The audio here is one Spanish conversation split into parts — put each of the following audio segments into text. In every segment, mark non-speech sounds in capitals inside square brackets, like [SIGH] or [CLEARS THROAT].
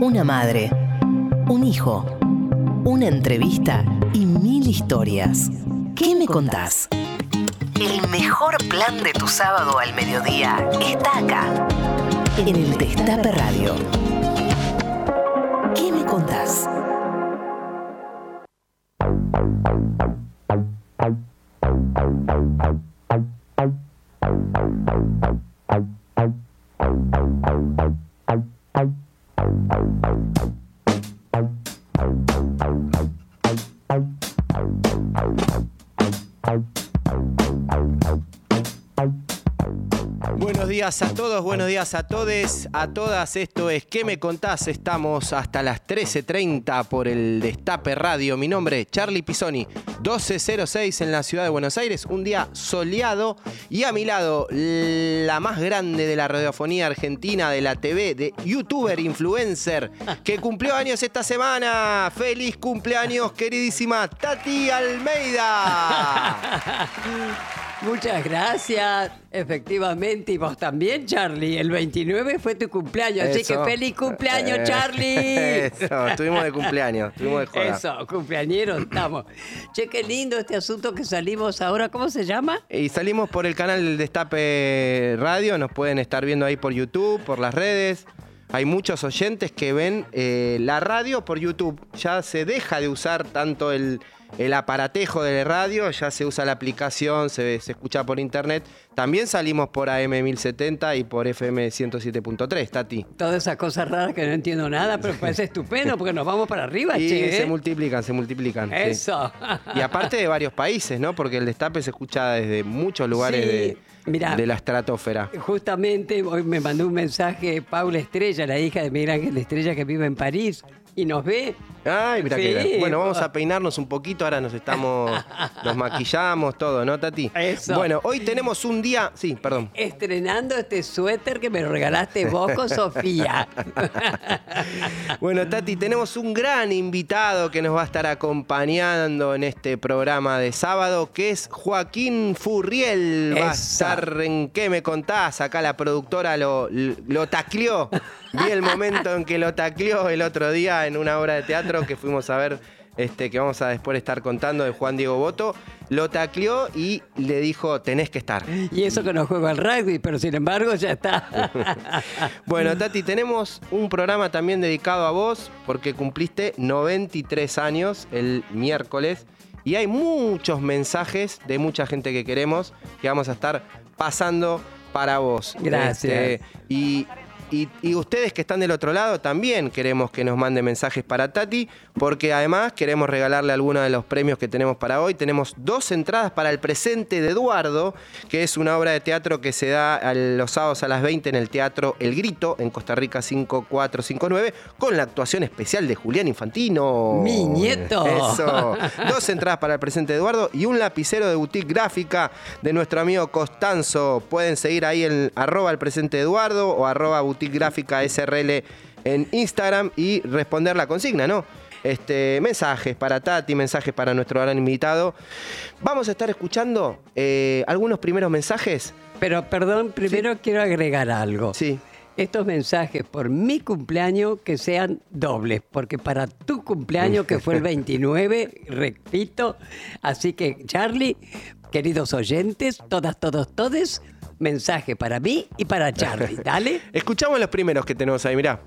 una madre, un hijo, una entrevista y mil historias. ¿Qué me contás? El mejor plan de tu sábado al mediodía está acá, en el Destape Radio. ¿Qué me contás? Días a todos, buenos días a todes, a todas. Esto es ¿Qué me contás? Estamos hasta las 13.30 por el Destape Radio. Mi nombre es Charlie Pisoni, 1206 en la ciudad de Buenos Aires. Un día soleado y a mi lado la más grande de la radiofonía argentina, de la TV, de youtuber, influencer, que cumplió años esta semana. ¡Feliz cumpleaños, queridísima Tati Almeida! [LAUGHS] Muchas gracias, efectivamente. Y vos también, Charlie. El 29 fue tu cumpleaños, así que feliz cumpleaños, Eh, Charlie. [LAUGHS] Eso, estuvimos de cumpleaños, estuvimos de joda. Eso, cumpleañeros estamos. Che, qué lindo este asunto que salimos ahora. ¿Cómo se llama? Y salimos por el canal del Destape Radio, nos pueden estar viendo ahí por YouTube, por las redes. Hay muchos oyentes que ven eh, la radio por YouTube. Ya se deja de usar tanto el, el aparatejo de la radio, ya se usa la aplicación, se, se escucha por internet. También salimos por AM 1070 y por FM 107.3, Tati. Todas esas cosas raras que no entiendo nada, pero parece [LAUGHS] estupendo porque nos vamos para arriba, Y che. se ¿eh? multiplican, se multiplican. sí. Eso. Y aparte de varios países, ¿no? Porque el Destape se escucha desde muchos lugares Sí, de, mirá. de la estratosfera. Justamente hoy me mandó un mensaje Paula Estrella, la hija de Miguel Ángel Estrella que vive en París y nos ve. Ay, mira Sí. qué bien. Bueno, vamos a peinarnos un poquito, ahora nos estamos, [LAUGHS] nos maquillamos, todo, ¿no, Tati? Eso. Bueno, hoy tenemos un día, sí, perdón. Estrenando este suéter que me regalaste vos con [LAUGHS] Sofía. [LAUGHS] Bueno, Tati, tenemos un gran invitado que nos va a estar acompañando en este programa de sábado, que es Joaquín Furriel. Va a estar en ¿Qué me contás? Acá la productora lo, lo tacleó. Vi el momento en que lo tacleó el otro día en una obra de teatro que fuimos a ver, este, que vamos a después estar contando de Juan Diego Boto. Lo tacleó y le dijo, tenés que estar. Y eso que no juego al rugby, pero sin embargo ya está. [LAUGHS] Bueno, Tati, tenemos un programa también dedicado a vos porque cumpliste 93 años el miércoles y hay muchos mensajes de mucha gente que queremos que vamos a estar pasando para vos. Gracias. Este, y, y- y ustedes que están del otro lado también queremos que nos manden mensajes para Tati porque además queremos regalarle algunos de los premios que tenemos para hoy. Tenemos dos entradas para el presente de Eduardo, que es una obra de teatro que se da a los sábados a las 20 en el Teatro El Grito, en Costa Rica 5459, con la actuación especial de Julián Infantino. Mi nieto. Eso. Dos entradas para el presente de Eduardo y un lapicero de boutique gráfica de nuestro amigo Costanzo. Pueden seguir ahí en arroba el presente de Eduardo o arroba boutique gráfica SRL en Instagram y responder la consigna, ¿no? Este, mensajes para Tati, mensajes para nuestro gran invitado. Vamos a estar escuchando eh, algunos primeros mensajes. Pero perdón, primero quiero agregar algo. Sí. Estos mensajes por mi cumpleaños que sean dobles, porque para tu cumpleaños, que fue el [LAUGHS] 29, repito, así que Charlie, queridos oyentes, todas, todos, todes, mensaje para mí y para Charlie, [LAUGHS] ¿dale? Escuchamos los primeros que tenemos ahí, mirá.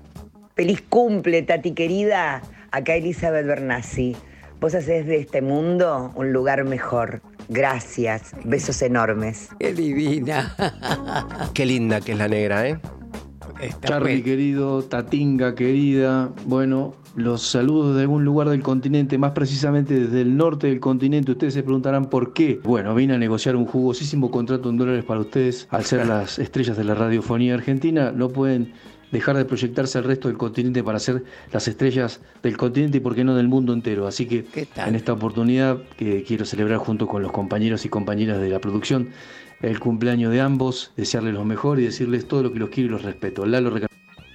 Feliz cumple, Tati querida. Acá Elizabeth Bernassi. Vos hacés de este mundo un lugar mejor. Gracias. Besos enormes. Qué divina. Qué linda que es la negra, ¿eh? Está Charlie querido, Tatinga querida, bueno, los saludos de algún lugar del continente, más precisamente desde el norte del continente. Ustedes se preguntarán por qué. Bueno, vine a negociar un jugosísimo contrato en dólares para ustedes. Al ser las estrellas de la radiofonía argentina, no pueden dejar de proyectarse al resto del continente para ser las estrellas del continente y por qué no del mundo entero. Así que en esta oportunidad que quiero celebrar junto con los compañeros y compañeras de la producción el cumpleaños de ambos, desearles lo mejor y decirles todo lo que los quiero y los respeto. Lalo Reca-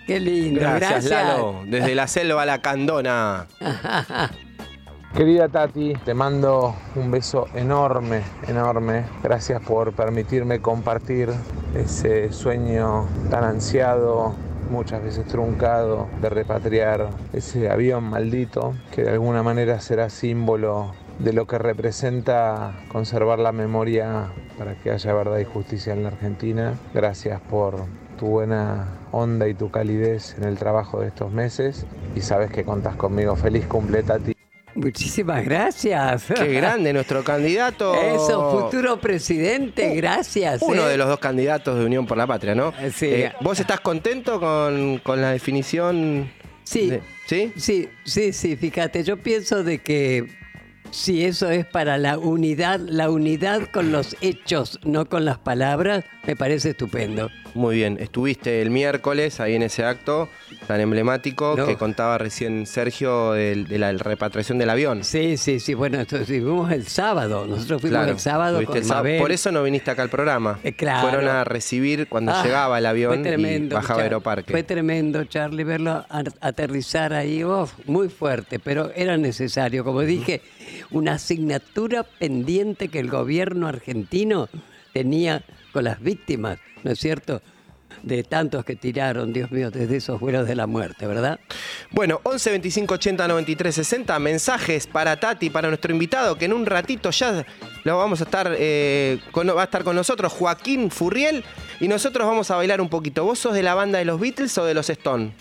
Qué lindo, Gracias, gracias. Lalo. Desde la selva a la candona. [LAUGHS] Querida Tati, te mando un beso enorme, enorme. Gracias por permitirme compartir ese sueño tan ansiado, muchas veces truncado de repatriar ese avión maldito que de alguna manera será símbolo de lo que representa conservar la memoria para que haya verdad y justicia en la Argentina. Gracias por tu buena onda y tu calidez en el trabajo de estos meses y sabes que contas conmigo. Feliz cumple, Tati. Muchísimas gracias. Qué grande nuestro [LAUGHS] candidato. Eso, futuro presidente, gracias. Uno ¿eh? de los dos candidatos de Unión por la Patria, ¿no? Eh, sí. Eh, ¿Vos estás contento con, con la definición? Sí. de- ¿Sí? Sí, sí, sí, fíjate, yo pienso de que si eso es para la unidad, la unidad con los hechos, no con las palabras, me parece estupendo. Muy bien. Estuviste el miércoles ahí en ese acto tan emblemático No. que contaba recién Sergio de, la repatriación del avión. Sí, sí, sí, bueno, entonces fuimos el sábado, nosotros fuimos Claro, el sábado con el. Mabel. Por eso no viniste acá al programa. Eh, claro. Fueron a recibir cuando Ah, llegaba el avión tremendo, y bajaba Char- Aeroparque. Fue tremendo, Charlie, verlo aterrizar ahí, uf, muy fuerte, pero era necesario. Como dije, una asignatura pendiente que el gobierno argentino tenía con las víctimas, ¿no es cierto? De tantos que tiraron, Dios mío, desde esos vuelos de la muerte, ¿verdad? Bueno, 11 25 80 93 60, mensajes para Tati, para nuestro invitado, que en un ratito ya lo vamos a estar, eh, con- va a estar con nosotros, Joaquín Furriel, y nosotros vamos a bailar un poquito. ¿Vos sos de la banda de los Beatles o de los Stone?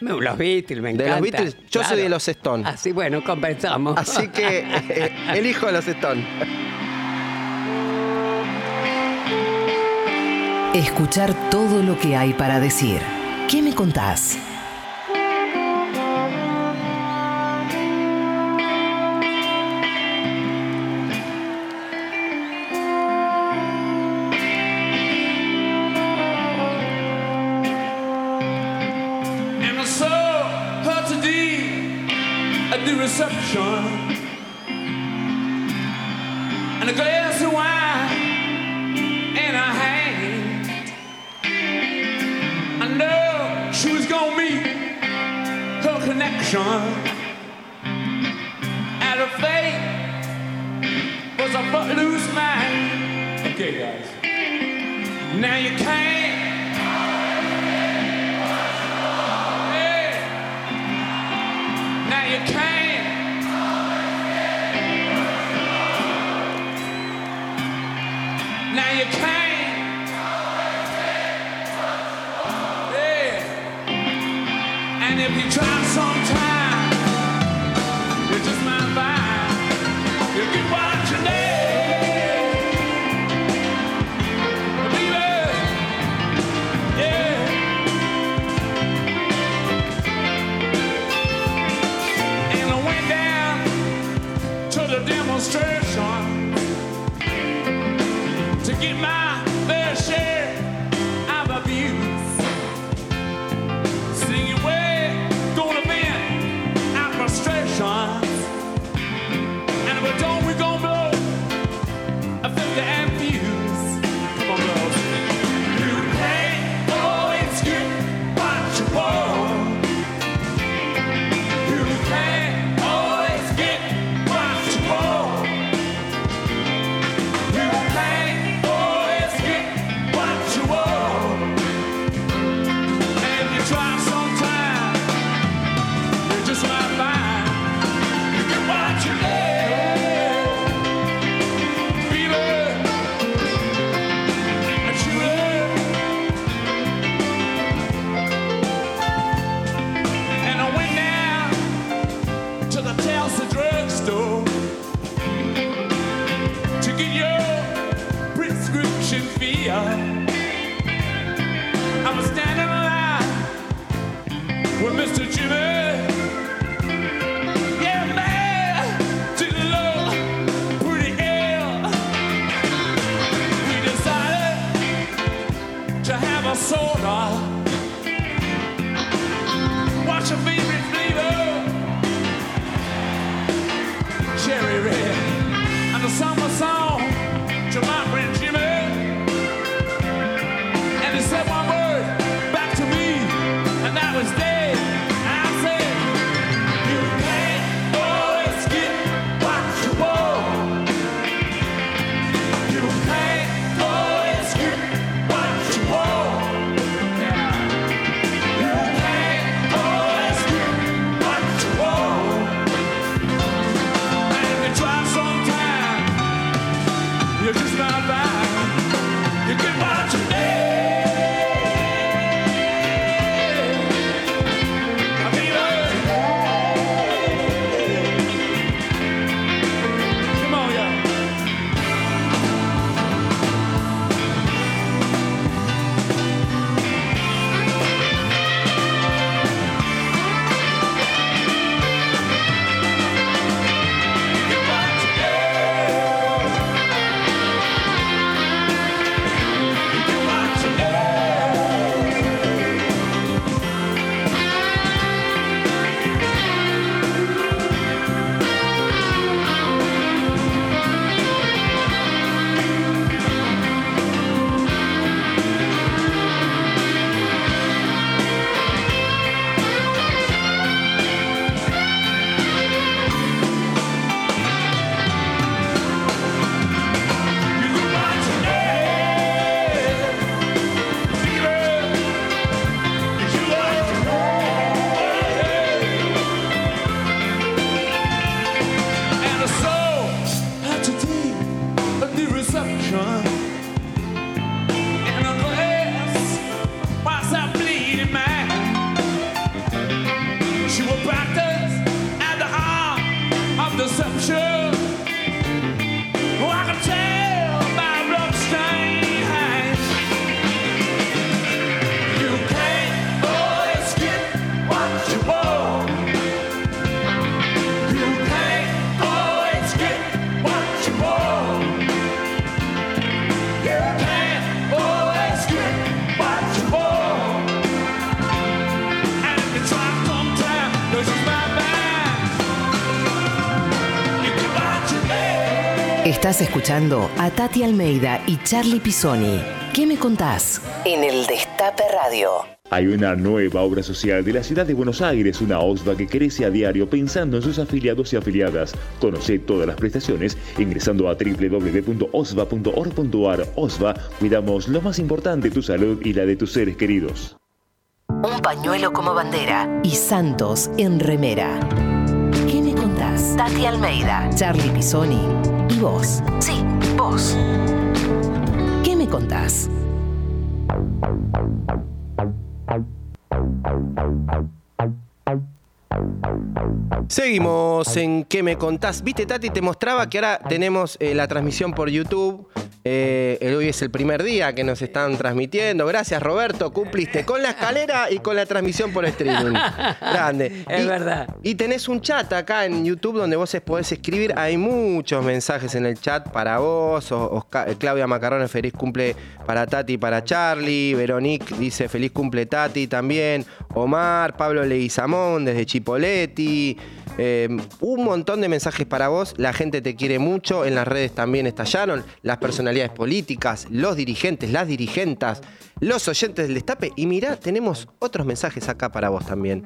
Me- Los Beatles, me De encanta. los Beatles, yo soy de los Stone. Así, bueno, conversamos. Así que [LAUGHS] eh, elijo a los Stone. Escuchar todo lo que hay para decir. ¿Qué me contás? Reception. And a glass of wine in her hand. I know she was gonna meet her connection. And her fate was a footloose man. Okay, guys. Now you can't. Now you can't. Demonstration to get my escuchando a Tati Almeida y Charlie Pisoni. ¿Qué me contás? En el Destape Radio. Hay una nueva obra social de la ciudad de Buenos Aires, una OSVA que crece a diario pensando en sus afiliados y afiliadas. Conoce todas las prestaciones ingresando a www.osva.org.ar. OSVA, cuidamos lo más importante, tu salud y la de tus seres queridos. Un pañuelo como bandera y Santos en remera. ¿Qué me contás? Tati Almeida, Charlie Pisoni vos. Sí, vos. ¿Qué me contás? Seguimos en ¿Qué me contás? Viste, Tati, te mostraba que ahora tenemos eh, la transmisión por YouTube. Eh, hoy es el primer día que nos están transmitiendo. Gracias, Roberto. Cumpliste con la escalera y con la transmisión por streaming. [LAUGHS] Grande. Es Y- verdad. Y tenés un chat acá en YouTube donde vos podés escribir. Hay muchos mensajes en el chat para vos. O- Osca- eh, Claudia Macarrone, feliz cumple para Tati y para Charlie. Veronique dice feliz cumple Tati también. Omar, Pablo Leguizamón desde Chipoletti. Eh, un montón de mensajes para vos. La gente te quiere mucho. En las redes también estallaron. Las personalidades políticas, los dirigentes, las dirigentas, los oyentes del destape. Y mirá, tenemos otros mensajes acá para vos también.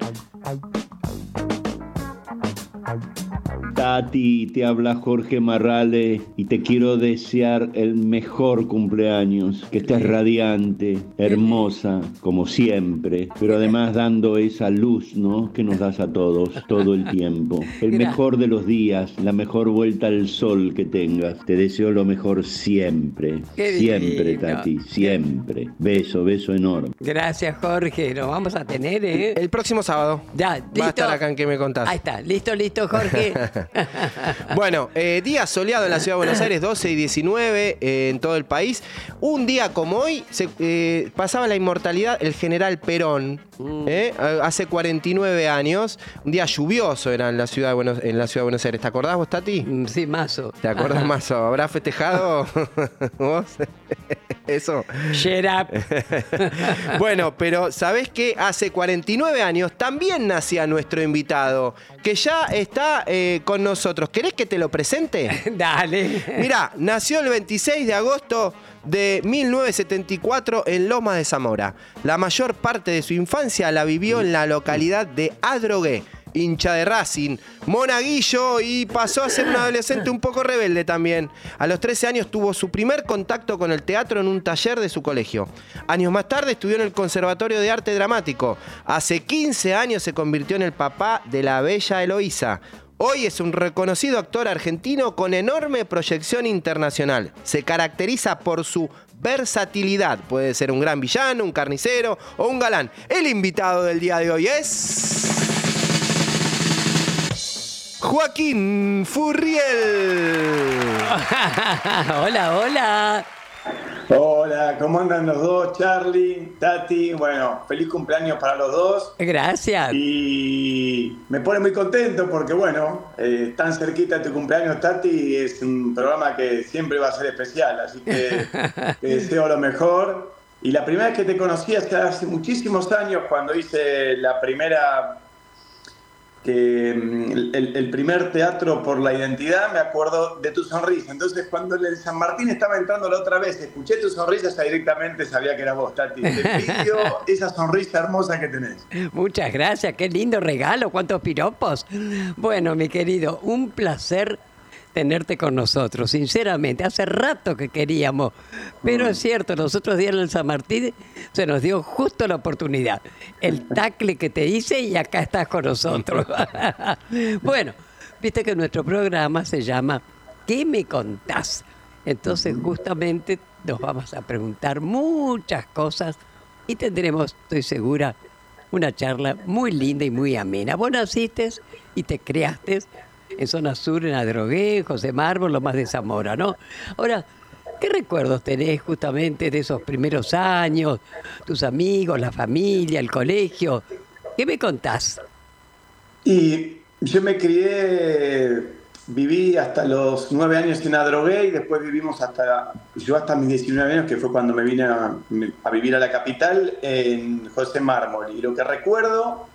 Tati, te habla Jorge Marrale y te quiero desear el mejor cumpleaños, que estés radiante, hermosa, como siempre, pero además dando esa luz, ¿no? Que nos das a todos todo el tiempo. El mejor de los días, la mejor vuelta al sol que tengas. Te deseo lo mejor siempre, Qué siempre. Tati, siempre. Beso, beso enorme. Gracias, Jorge. Nos vamos a tener, ¿eh? El próximo sábado. Ya, listo. Va a estar acá en ¿Qué me contás? Ahí está. Listo, listo, Jorge. [LAUGHS] [LAUGHS] Bueno, eh, día soleado en la ciudad de Buenos Aires, 12 y 19 eh, en todo el país. Un día como hoy se, eh, pasaba la inmortalidad el general Perón, eh, hace 49 años. Un día lluvioso era en la ciudad de Buenos, en la ciudad de Buenos Aires. ¿Te acordás vos, Tati? Mm, sí, mazo. ¿Te acordás [LAUGHS] más? ¿Habrás festejado [LAUGHS] vos? Eso. Shut up. Bueno, pero ¿sabés qué? Hace 49 años también nacía nuestro invitado, que ya está eh, con nosotros. ¿Querés que te lo presente? [LAUGHS] Dale. Mirá, nació el 26 de agosto de 1974 en Lomas de Zamora. La mayor parte de su infancia la vivió en la localidad de Adrogué, hincha de Racing, monaguillo y pasó a ser un adolescente un poco rebelde también. A los 13 años tuvo su primer contacto con el teatro en un taller de su colegio. Años más tarde estudió en el Conservatorio de Arte Dramático. Hace 15 años se convirtió en el papá de la bella Eloísa. Hoy es un reconocido actor argentino con enorme proyección internacional. Se caracteriza por su versatilidad. Puede ser un gran villano, un carnicero o un galán. El invitado del día de hoy es... Joaquín Furriel. [LAUGHS] hola, hola. Hola, ¿cómo andan los dos? Charlie, Tati, bueno, feliz cumpleaños para los dos. Gracias. Y me pone muy contento porque, bueno, eh, tan cerquita de tu cumpleaños, Tati, es un programa que siempre va a ser especial, así que [LAUGHS] te deseo lo mejor. Y la primera vez que te conocí que hace muchísimos años, cuando hice la primera que mm, el, el primer teatro por la identidad, me acuerdo de tu sonrisa. Entonces, cuando el San Martín estaba entrando la otra vez, escuché tu sonrisa, ya directamente sabía que era vos, Tati. Te pidió [LAUGHS] esa sonrisa hermosa que tenés. Muchas gracias, qué lindo regalo, cuántos piropos. Bueno, mi querido, un placer tenerte con nosotros, sinceramente. Hace rato que queríamos, pero es cierto, los otros días en el San Martín se nos dio justo la oportunidad. El tacle que te hice y acá estás con nosotros. [LAUGHS] bueno, viste que nuestro programa se llama ¿Qué me contás? Entonces justamente nos vamos a preguntar muchas cosas y tendremos, estoy segura, una charla muy linda y muy amena. Vos naciste y te creaste en zona sur, en Adrogué, José Mármol, lo más de Zamora, ¿no? Ahora, ¿qué recuerdos tenés justamente de esos primeros años? Tus amigos, la familia, el colegio. ¿Qué me contás? Y yo me crié, viví hasta los nueve años en Adrogué y después vivimos hasta, yo hasta mis 19 años, que fue cuando me vine a, a vivir a la capital, en José Mármol. Y lo que recuerdo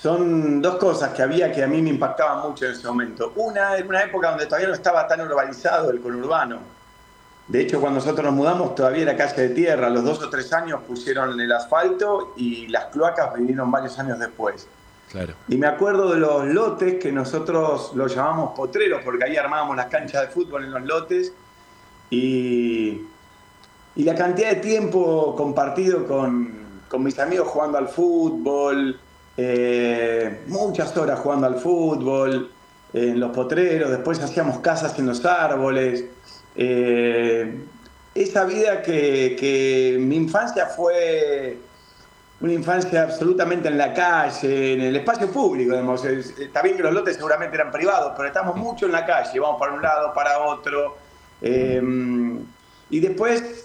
son dos cosas que había que a mí me impactaban mucho en ese momento. Una, en una época donde todavía no estaba tan urbanizado el conurbano. De hecho, cuando nosotros nos mudamos, todavía era calle de tierra. A los dos o tres años pusieron el asfalto y las cloacas vinieron varios años después. Claro. Y me acuerdo de los lotes que nosotros los llamamos potreros, porque ahí armábamos las canchas de fútbol en los lotes. Y, y la cantidad de tiempo compartido con, con mis amigos jugando al fútbol, eh, muchas horas jugando al fútbol, en los potreros, después hacíamos casas en los árboles. Eh, esa vida que, mi infancia fue una infancia absolutamente en la calle, en el espacio público. digamos. Es- Está bien que los lotes seguramente eran privados, pero estamos mucho en la calle, vamos para un lado, para otro. Eh, y después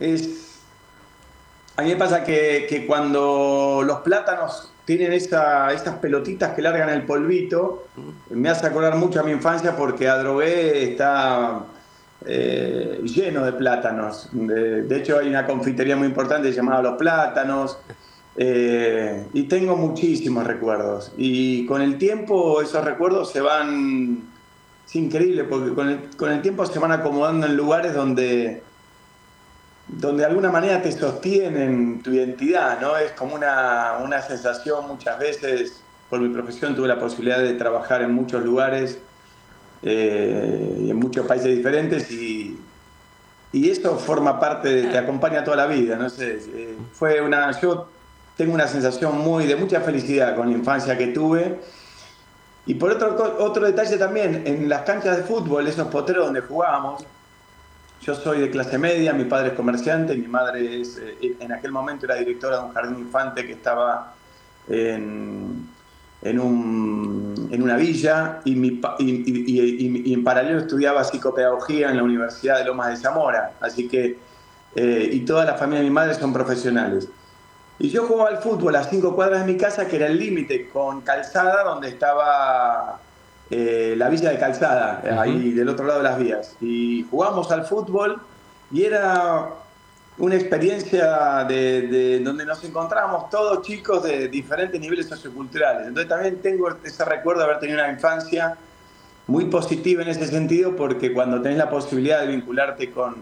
es... A mí me pasa que, que cuando los plátanos tienen esa, esas pelotitas que largan el polvito, me hace acordar mucho a mi infancia porque Adrogué está eh, lleno de plátanos. De, de hecho, hay una confitería muy importante llamada Los Plátanos. eh, y tengo muchísimos recuerdos. Y con el tiempo esos recuerdos se van... Es increíble porque con el, con el tiempo se van acomodando en lugares donde, donde de alguna manera te sostienen tu identidad, ¿no? Es como una, una sensación muchas veces, por mi profesión tuve la posibilidad de trabajar en muchos lugares eh, en muchos países diferentes y, y eso forma parte, de, te acompaña toda la vida, no sé, eh, fue una, yo tengo una sensación muy, de mucha felicidad con la infancia que tuve y por otro, otro detalle también, en las canchas de fútbol, esos potreros donde jugábamos, yo soy de clase media, mi padre es comerciante, mi madre es, eh, en aquel momento era directora de un jardín infante que estaba en, en, un- en una villa y, mi y en paralelo estudiaba psicopedagogía en la Universidad de Lomas de Zamora. Así que, eh, y toda la familia de mi madre son profesionales. Y yo jugaba al fútbol a cinco cuadras de mi casa, que era el límite con Calzada, donde estaba eh, la villa de Calzada, eh, ahí del otro lado de las vías. Y jugamos al fútbol y era una experiencia de, de donde nos encontramos todos chicos de diferentes niveles socioculturales. Entonces también tengo ese recuerdo de haber tenido una infancia muy positiva en ese sentido, porque cuando tenés la posibilidad de vincularte con,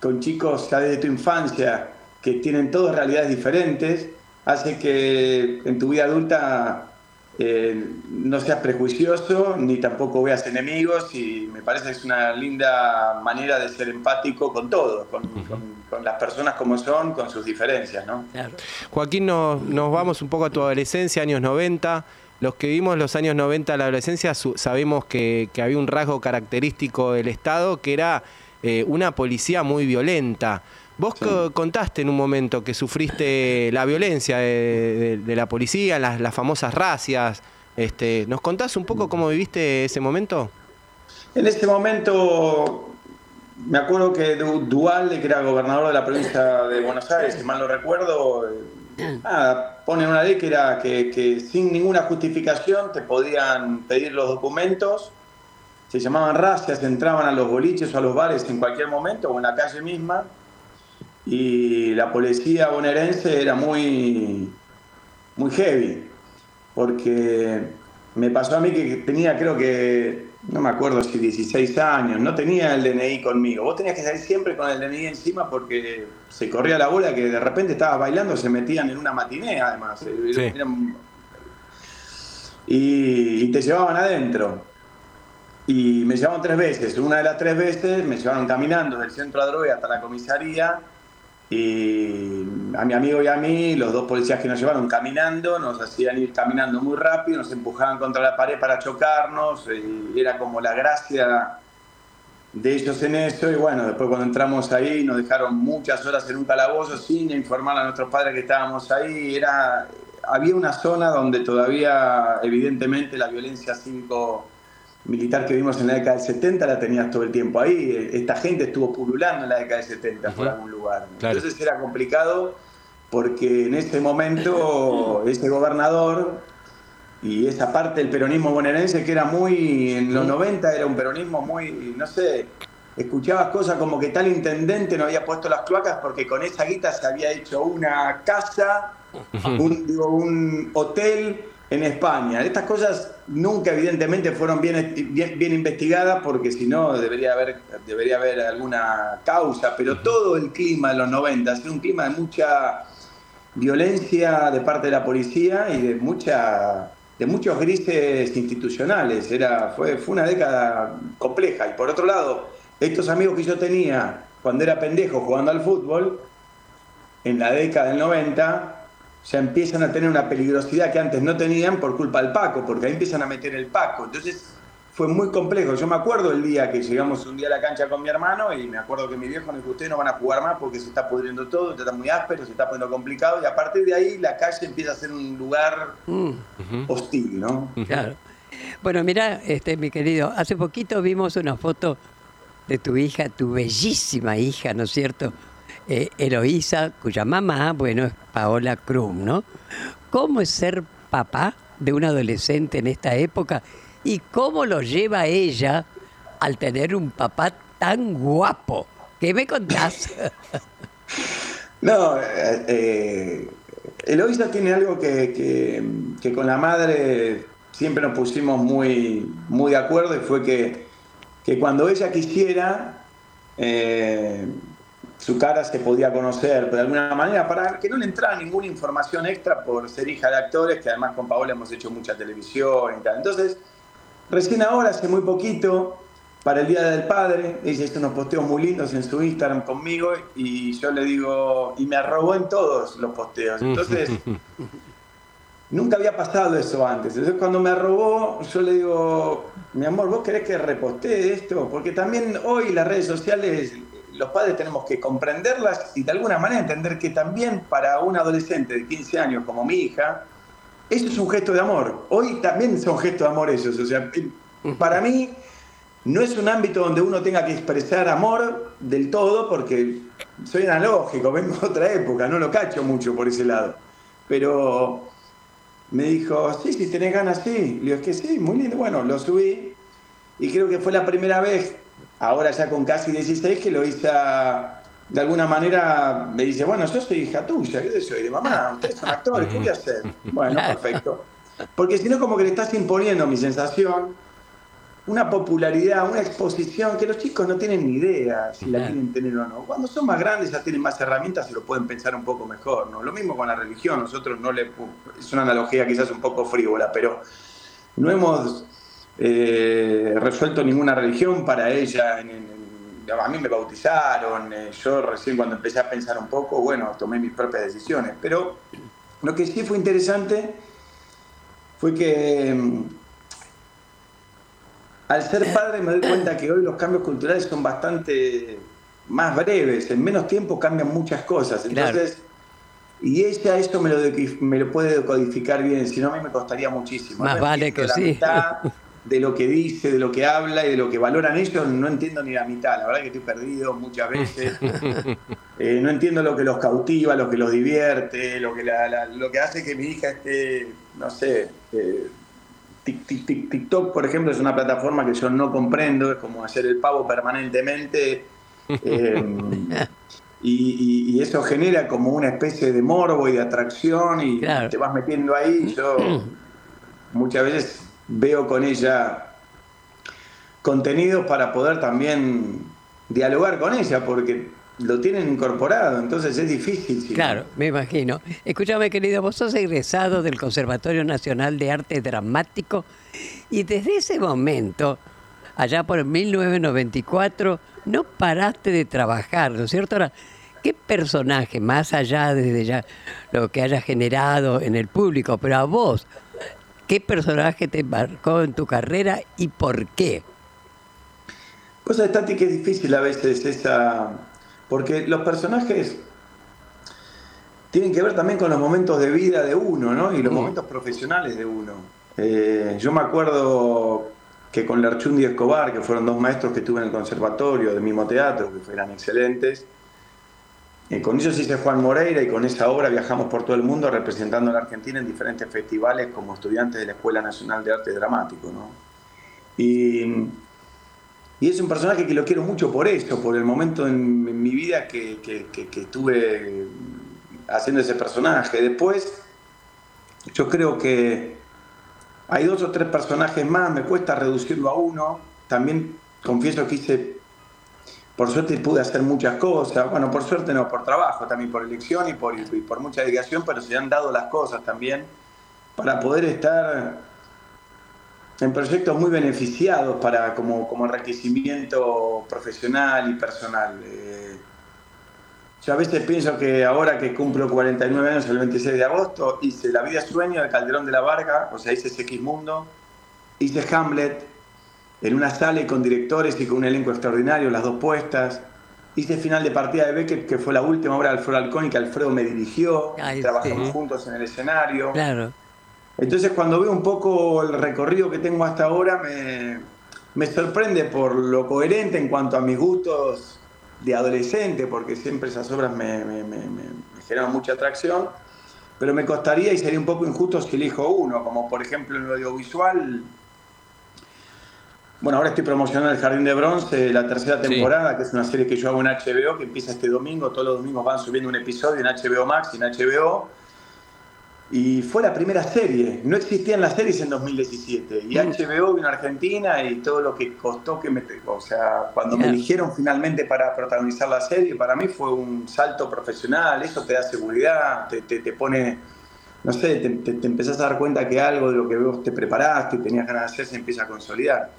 con chicos ya desde tu infancia, que tienen todas realidades diferentes, hace que en tu vida adulta eh, no seas prejuicioso ni tampoco veas enemigos y me parece que es una linda manera de ser empático con todos, con, con- con las personas como son, con sus diferencias, ¿no? Joaquín, nos, nos vamos un poco a tu adolescencia, años 90. Los que vimos los años 90, la adolescencia, su- sabemos que, que había un rasgo característico del Estado que era eh, una policía muy violenta. Vos co- contaste en un momento que sufriste la violencia de, de- de la policía, las, las famosas racias. Este, ¿Nos contás un poco cómo viviste ese momento? En ese momento, me acuerdo que Du- Dualde, que era gobernador de la provincia de Buenos Aires, si mal no recuerdo, eh, nada, pone una ley que era que, que sin ninguna justificación te podían pedir los documentos, se llamaban racias, entraban a los boliches o a los bares en cualquier momento o en la calle misma, y la policía bonaerense era muy, muy heavy, porque me pasó a mí que tenía, creo que, no me acuerdo si 16 años, no tenía el DNI conmigo. Vos tenías que salir siempre con el DNI encima porque se corría la bola que de repente estabas bailando, se metían en una matiné además. Sí. Eran- y, y te llevaban adentro. Y me llevaron tres veces. Una de las tres veces me llevaron caminando del centro de droga hasta la comisaría. Y a mi amigo y a mí, los dos policías que nos llevaron caminando, nos hacían ir caminando muy rápido, nos empujaban contra la pared para chocarnos. Y era como la gracia de ellos en eso. Y bueno, después cuando entramos ahí nos dejaron muchas horas en un calabozo sin informar a nuestros padres que estábamos ahí. Era, había una zona donde todavía, evidentemente, la violencia cívico militar que vimos en la década del 70 la tenías todo el tiempo ahí. Esta gente estuvo pululando en la década del 70 por algún lugar. Claro. Entonces era complicado porque en ese momento [LAUGHS] ese gobernador y esa parte del peronismo bonaerense que era muy, en los 90 era un peronismo muy, no sé, escuchabas cosas como que tal intendente no había puesto las cloacas porque con esa guita se había hecho una casa, un, digo, un hotel en España. Estas cosas nunca evidentemente fueron bien, bien, bien investigadas porque si no debería haber, debería haber alguna causa, pero todo el clima de los 90 era un clima de mucha violencia de parte de la policía y de mucha de muchos grises institucionales. Era, fue, fue una década compleja. Y por otro lado, estos amigos que yo tenía cuando era pendejo jugando al fútbol, en la década del 90, ya empiezan a tener una peligrosidad que antes no tenían por culpa del Paco, porque ahí empiezan a meter el Paco. Entonces fue muy complejo. Yo me acuerdo el día que llegamos un día a la cancha con mi hermano y me acuerdo que mi viejo dijo, ustedes no van a jugar más porque se está pudriendo todo, está muy áspero, se está poniendo complicado y a partir de ahí la calle empieza a ser un lugar hostil, ¿no? Claro. Bueno, mira, este, mi querido, hace poquito vimos una foto de tu hija, tu bellísima hija, ¿no es cierto? Eh, Eloísa, cuya mamá, bueno, es Paola Krum, ¿no? ¿Cómo es ser papá de un adolescente en esta época y cómo lo lleva ella al tener un papá tan guapo? ¿Qué me contás? [LAUGHS] No, eh, eh, Eloisa tiene algo que, que- que con la madre siempre nos pusimos muy, muy de acuerdo y fue que, que cuando ella quisiera, eh, su cara se podía conocer pero de alguna manera para que no le entrara ninguna información extra por ser hija de actores, que además con Paola hemos hecho mucha televisión y tal. Entonces, recién ahora, hace muy poquito, para el Día del Padre, ella hizo unos posteos muy lindos en su Instagram conmigo y yo le digo, y me arrobó en todos los posteos. Entonces, [LAUGHS] nunca había pasado eso antes. Entonces, cuando me arrobó, yo le digo, mi amor, ¿vos querés que repostee esto? Porque también hoy las redes sociales, los padres tenemos que comprenderlas y de alguna manera entender que también para un adolescente de 15 años como mi hija, eso es un gesto de amor. Hoy también son gestos de amor esos. O sea, para mí no es un ámbito donde uno tenga que expresar amor del todo, porque soy analógico, [LAUGHS] vengo de otra época, no lo cacho mucho por ese lado. Pero me dijo, sí, si tenés ganas, sí. Le digo, es que sí, muy lindo. Bueno, lo subí y creo que fue la primera vez, ahora ya con casi 16, que lo hice a- de alguna manera, me dice, bueno, yo soy hija tuya, ¿qué sé yo? Y de mamá, ustedes son actores, ¿qué voy a hacer? [LAUGHS] Bueno, perfecto. Porque si no, como que le estás imponiendo mi sensación, una popularidad, una exposición que los chicos no tienen ni idea si la quieren tener o no. Cuando son más grandes ya tienen más herramientas y lo pueden pensar un poco mejor, ¿no? Lo mismo con la religión, nosotros no le... Es una analogía quizás un poco frívola, pero no hemos eh, resuelto ninguna religión para ella. en- en- en- a mí me bautizaron, eh, yo recién cuando empecé a pensar un poco, bueno, tomé mis propias decisiones. Pero lo que sí fue interesante fue que mm, al ser padre me doy cuenta que hoy los cambios culturales son bastante más breves, en menos tiempo cambian muchas cosas. Claro. Entonces, y ella esto me lo, me lo puede decodificar bien, si no a mí me costaría muchísimo. Más vale que la sí. mitad [LAUGHS] de lo que dice, de lo que habla y de lo que valoran ellos, no entiendo ni la mitad. La verdad que estoy perdido muchas veces. [LAUGHS] Eh, no entiendo lo que los cautiva, lo que los divierte, lo que, la- la- lo que hace que mi hija esté, no sé, eh, TikTok, por ejemplo, es una plataforma que yo no comprendo, es como hacer el pavo permanentemente. [LAUGHS] eh, y, y- y eso genera como una especie de morbo y de atracción y Claro. te vas metiendo ahí. Yo [CLEARS THROAT] muchas veces veo con ella contenidos para poder también dialogar con ella, porque lo tienen incorporado, entonces es difícil. Claro, me imagino. Escúchame, querido, vos sos egresado del Conservatorio Nacional de Arte Dramático y desde ese momento, allá por 1994, no paraste de trabajar, ¿no es cierto? Ahora, ¿qué personaje, más allá desde ya lo que haya generado en el público, pero a vos, qué personaje te marcó en tu carrera y por qué? Cosa de Tati que es difícil a veces esa. Porque los personajes tienen que ver también con los momentos de vida de uno, ¿no? Y los momentos profesionales de uno. Eh, yo me acuerdo que con Lerchundi y Escobar, que fueron dos maestros que tuve en el conservatorio del mismo teatro, que eran excelentes, eh, con ellos hice Juan Moreira y con esa obra viajamos por todo el mundo representando a la Argentina en diferentes festivales como estudiantes de la Escuela Nacional de Arte Dramático, ¿no? Y es un personaje que lo quiero mucho por eso, por el momento en, mi vida que, que- que- que estuve haciendo ese personaje. Después, yo creo que hay dos o tres personajes más, me cuesta reducirlo a uno. También confieso que hice, por suerte pude hacer muchas cosas. Bueno, por suerte no, por trabajo, también por elección y por, por mucha dedicación, pero se han dado las cosas también para poder estar en proyectos muy beneficiados para como, como enriquecimiento profesional y personal. Eh, yo a veces pienso que ahora que cumplo 49 años el 26 de agosto, hice La vida sueño de Calderón de la Varga, o sea, hice Mundo, hice Hamlet en una sala y con directores y con un elenco extraordinario, las dos puestas. Hice Final de Partida de Beckett, que fue la última obra de Alfredo Alcón y que Alfredo me dirigió. Ay, Trabajamos sí. juntos en el escenario. Claro. Entonces cuando veo un poco el recorrido que tengo hasta ahora, me, me sorprende por lo coherente en cuanto a mis gustos de adolescente, porque siempre esas obras me, me- me- me- me generan mucha atracción, pero me costaría y sería un poco injusto si elijo uno, como por ejemplo en lo audiovisual. Bueno, ahora estoy promocionando El Jardín de Bronce, la tercera Sí. temporada, que es una serie que yo hago en HBO, que empieza este domingo, todos los domingos van subiendo un episodio en HBO Max y en HBO. Y fue la primera serie. No existían las series en 2017. Y HBO vino a Argentina y todo lo que costó que me... O sea, cuando me eligieron finalmente para protagonizar la serie, para mí fue un salto profesional. Eso te da seguridad, te, te, te pone... No sé, te, te, te empezás a dar cuenta que algo de lo que vos te preparaste y tenías ganas de hacer se empieza a consolidar.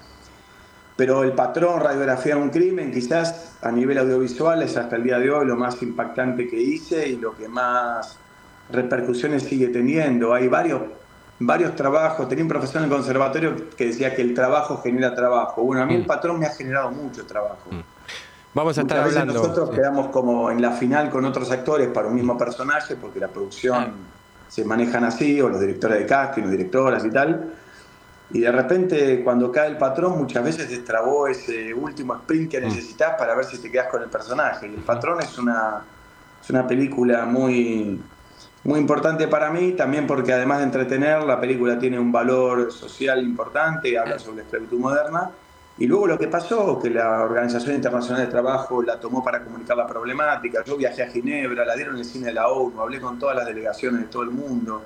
Pero el patrón, radiografía de un crimen, quizás a nivel audiovisual es hasta el día de hoy lo más impactante que hice y lo que más repercusiones sigue teniendo. Hay varios, varios trabajos. Tenía un profesor en el conservatorio que decía que el trabajo genera trabajo. Bueno, a mí el patrón me ha generado mucho trabajo. Vamos a estar Muchas veces hablando. nosotros quedamos como en la final con otros actores para un mismo personaje, porque la producción se manejan así, o los directores de casting, los directoras y tal. Y de repente, cuando cae el patrón, muchas veces destrabó ese último sprint que necesitas para ver si te quedas con el personaje. Y el patrón es una, es una película muy, muy importante para mí, también porque además de entretener, la película tiene un valor social importante, habla sobre la esclavitud moderna. Y luego lo que pasó, que la Organización Internacional de Trabajo la tomó para comunicar la problemática. Yo viajé a Ginebra, la dieron en el cine de la ONU, hablé con todas las delegaciones de todo el mundo.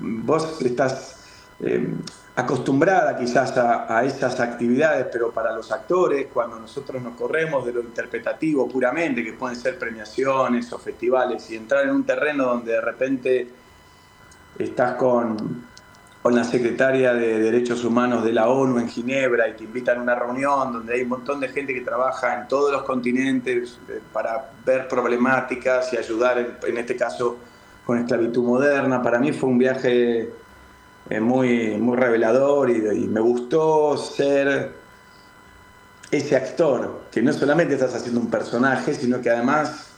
Vos estás eh, acostumbrada quizás a, esas actividades, pero para los actores, cuando nosotros nos corremos de lo interpretativo puramente, que pueden ser premiaciones o festivales, y entrar en un terreno donde de repente estás con, con la secretaria de Derechos Humanos de la ONU en Ginebra y te invitan a una reunión donde hay un montón de gente que trabaja en todos los continentes eh, para ver problemáticas y ayudar, en este caso, con esclavitud moderna. Para mí fue un viaje eh, muy, muy revelador y, y me gustó ser ese actor, que no solamente estás haciendo un personaje, sino que además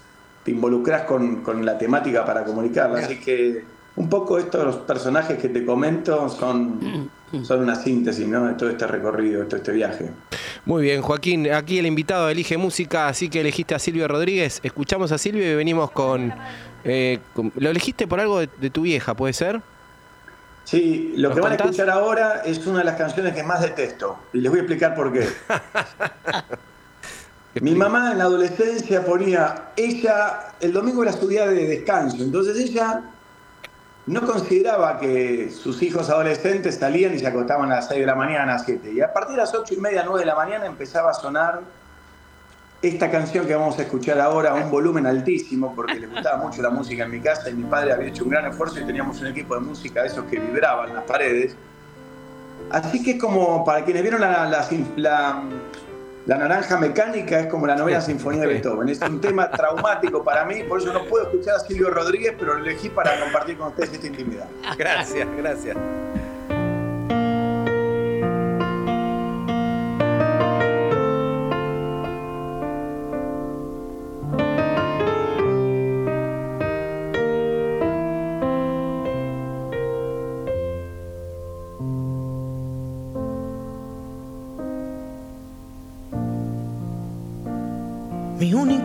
te involucras con, con la temática para comunicarla. Así que un poco estos personajes que te comento son, son una síntesis ¿no? de todo este recorrido, de todo este viaje. Muy bien, Joaquín. Aquí el invitado elige música, así que elegiste a Silvio Rodríguez. Escuchamos a Silvio y venimos con. eh, con- ¿Lo elegiste por algo de, de tu vieja, puede ser? Sí, lo ¿Nos que van a escuchar ahora es una de las canciones que más detesto. Y les voy a explicar por qué. [LAUGHS] Mi mamá en la adolescencia ponía, ella, el domingo era su día de descanso, entonces ella no consideraba que sus hijos adolescentes salían y se acostaban a las 6 de la mañana, a 7. Y a partir de las 8 y media, 9 de la mañana empezaba a sonar esta canción que vamos a escuchar ahora a un volumen altísimo, porque le gustaba mucho la música en mi casa y mi padre había hecho un gran esfuerzo y teníamos un equipo de música de esos que vibraban las paredes. Así que es como, para quienes vieron la, la, sin- la- la naranja mecánica, es como la novena sinfonía de Beethoven. Es un tema traumático para mí, por eso no puedo escuchar a Silvio Rodríguez, pero lo elegí para compartir con ustedes esta intimidad. Gracias, gracias.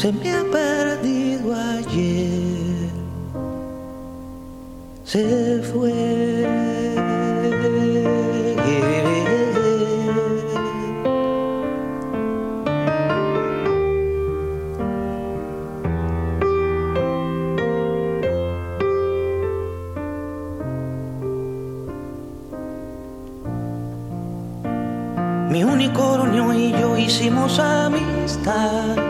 Se me ha perdido ayer. Se fue. Mi unicornio y yo hicimos amistad.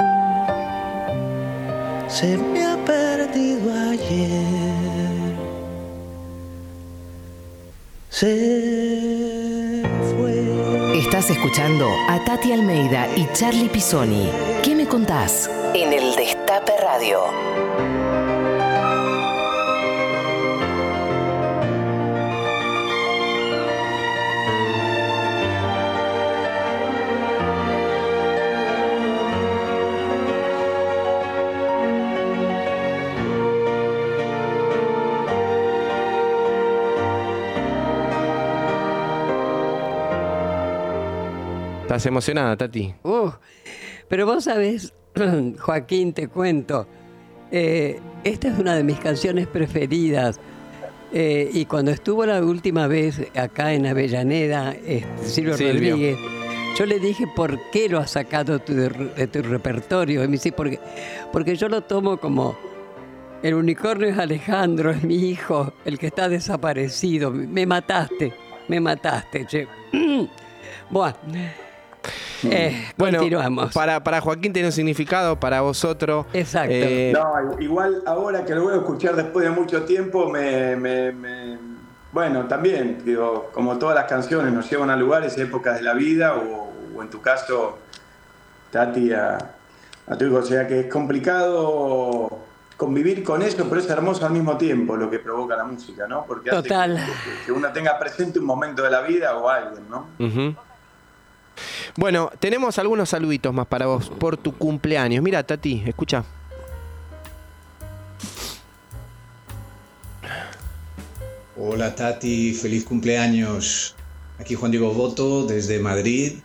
se me ha perdido ayer. Se fue. Estás escuchando a Tati Almeida y Charlie Pisoni. ¿Qué me contás? En el Destape Radio. ¿Estás emocionada, Tati? Uh, pero vos sabés, [CLEARS THROAT] Joaquín, te cuento, eh, esta es una de mis canciones preferidas. Eh, y cuando estuvo la última vez acá en Avellaneda, Silvio, Silvio. Rodríguez, yo le dije, ¿por qué lo has sacado tu- de, tu repertorio? Y me dice, porque, porque yo lo tomo como, el unicornio es Alejandro, es mi hijo, el que está desaparecido. Me mataste, me mataste, che. [CLEARS THROAT] Bueno, eh, Bueno, continuamos. Para, para Joaquín tiene un significado, para vosotros. Exacto. eh, No, igual ahora que lo voy a escuchar después de mucho tiempo, me, me- me- bueno, también, digo, como todas las canciones nos llevan a lugares épocas de la vida, o, o en tu caso, Tati, a, a tu hijo, o sea que es complicado convivir con eso, pero es hermoso al mismo tiempo lo que provoca la música, ¿no? Porque hace Total. que, que- que uno tenga presente un momento de la vida o alguien, ¿no? Bueno, tenemos algunos saluditos más para vos por tu cumpleaños. Mira, Tati, escucha. Hola Tati, feliz cumpleaños. Aquí Juan Diego Boto desde Madrid.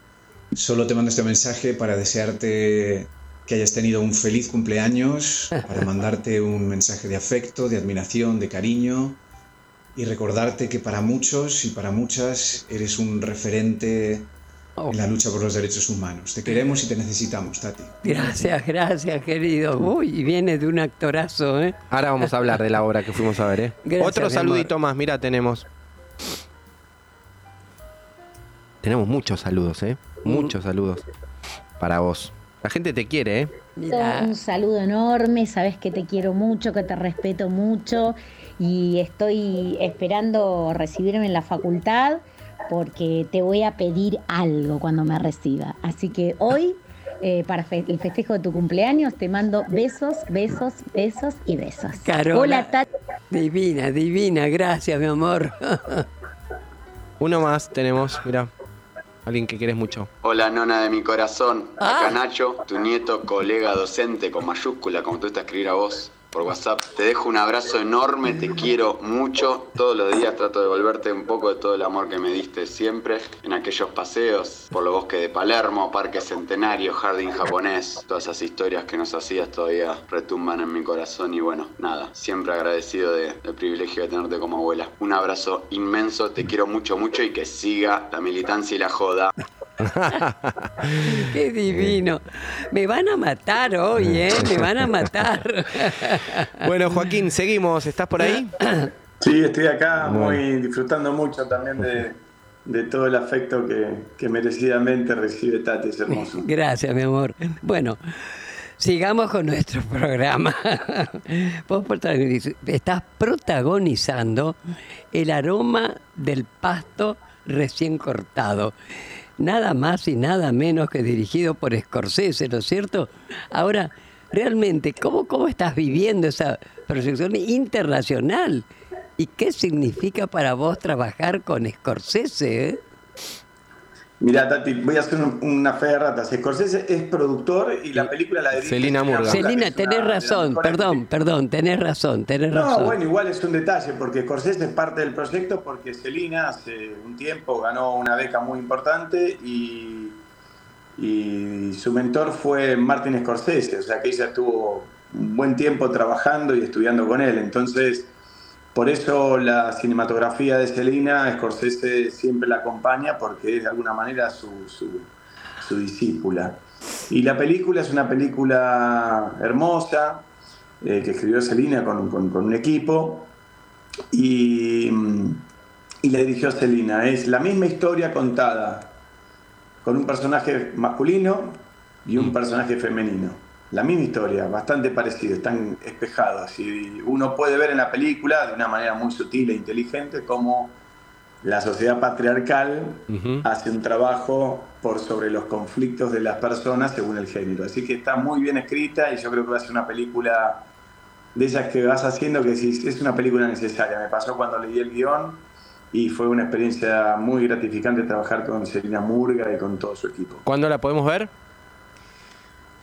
Solo te mando este mensaje para desearte que hayas tenido un feliz cumpleaños, para mandarte un mensaje de afecto, de admiración, de cariño y recordarte que para muchos y para muchas eres un referente en la lucha por los derechos humanos. Te queremos y te necesitamos, Tati. Gracias, gracias, querido. Uy, viene de un actorazo, ¿eh? Ahora vamos a hablar de la obra que fuimos a ver, ¿eh? Gracias, Otro saludito más, mira, tenemos. Tenemos muchos saludos, ¿eh? Muchos saludos para vos. La gente te quiere, ¿eh? Un saludo enorme, sabes que te quiero mucho, que te respeto mucho y estoy esperando recibirme en la facultad porque te voy a pedir algo cuando me reciba. Así que hoy, eh, para fe- el festejo de tu cumpleaños, te mando besos, besos, besos y besos. Carola. Hola, Tati. Divina, divina, gracias, mi amor. [LAUGHS] Uno más tenemos, mira. Alguien que quieres mucho. Hola nona de mi corazón, Ah. acá Nacho, tu nieto, colega docente con mayúscula, como te gusta escribir a vos por WhatsApp. Te dejo un abrazo enorme, te quiero mucho. Todos los días trato de devolverte un poco de todo el amor que me diste siempre en aquellos paseos por los bosques de Palermo, Parque Centenario, Jardín Japonés. Todas esas historias que nos hacías todavía retumban en mi corazón y bueno, nada, siempre agradecido de- del privilegio de tenerte como abuela. Un abrazo inmenso, te quiero mucho, mucho y que siga la militancia y la joda. [LAUGHS] Qué divino. Me van a matar hoy, ¿eh? Me van a matar. [LAUGHS] Bueno, Joaquín, seguimos. ¿Estás por ahí? [COUGHS] Sí, estoy acá muy disfrutando mucho también de, de todo el afecto que, que merecidamente recibe Tati, es hermoso. [LAUGHS] Gracias, mi amor. Bueno, sigamos con nuestro programa. Vos estás protagonizando el aroma del pasto recién cortado. Nada más y nada menos que dirigido por Scorsese, ¿no es cierto? Ahora, realmente, ¿cómo, cómo estás viviendo esa proyección internacional? ¿Y qué significa para vos trabajar con Scorsese? eh? Mira, Tati, voy a hacer un- una fe de ratas. Scorsese es productor y la película la dirige Celina Murga. Celina, una tenés las razón, perdón, perdón, tenés razón, tenés No, razón. bueno, igual es un detalle, porque Scorsese es parte del proyecto, porque Celina hace un tiempo ganó una beca muy importante y, y su mentor fue Martin Scorsese, o sea que ella estuvo un buen tiempo trabajando y estudiando con él. Entonces, por eso la cinematografía de Celina, Scorsese siempre la acompaña, porque es de alguna manera su, su, su discípula. Y la película es una película hermosa, eh, que escribió Celina con, con- con un equipo y, mm, y le dirigió Celina. Es la misma historia contada con un personaje masculino y un personaje femenino. La misma historia, bastante parecido, están espejados. Y uno puede ver en la película de una manera muy sutil e inteligente cómo la sociedad patriarcal hace un trabajo por sobre los conflictos de las personas según el género. Así que está muy bien escrita y yo creo que va a ser una película de esas que vas haciendo que decís, es una película necesaria. Me pasó cuando leí el guion y fue una experiencia muy gratificante trabajar con Selina Murga y con todo su equipo. ¿Cuándo la podemos ver?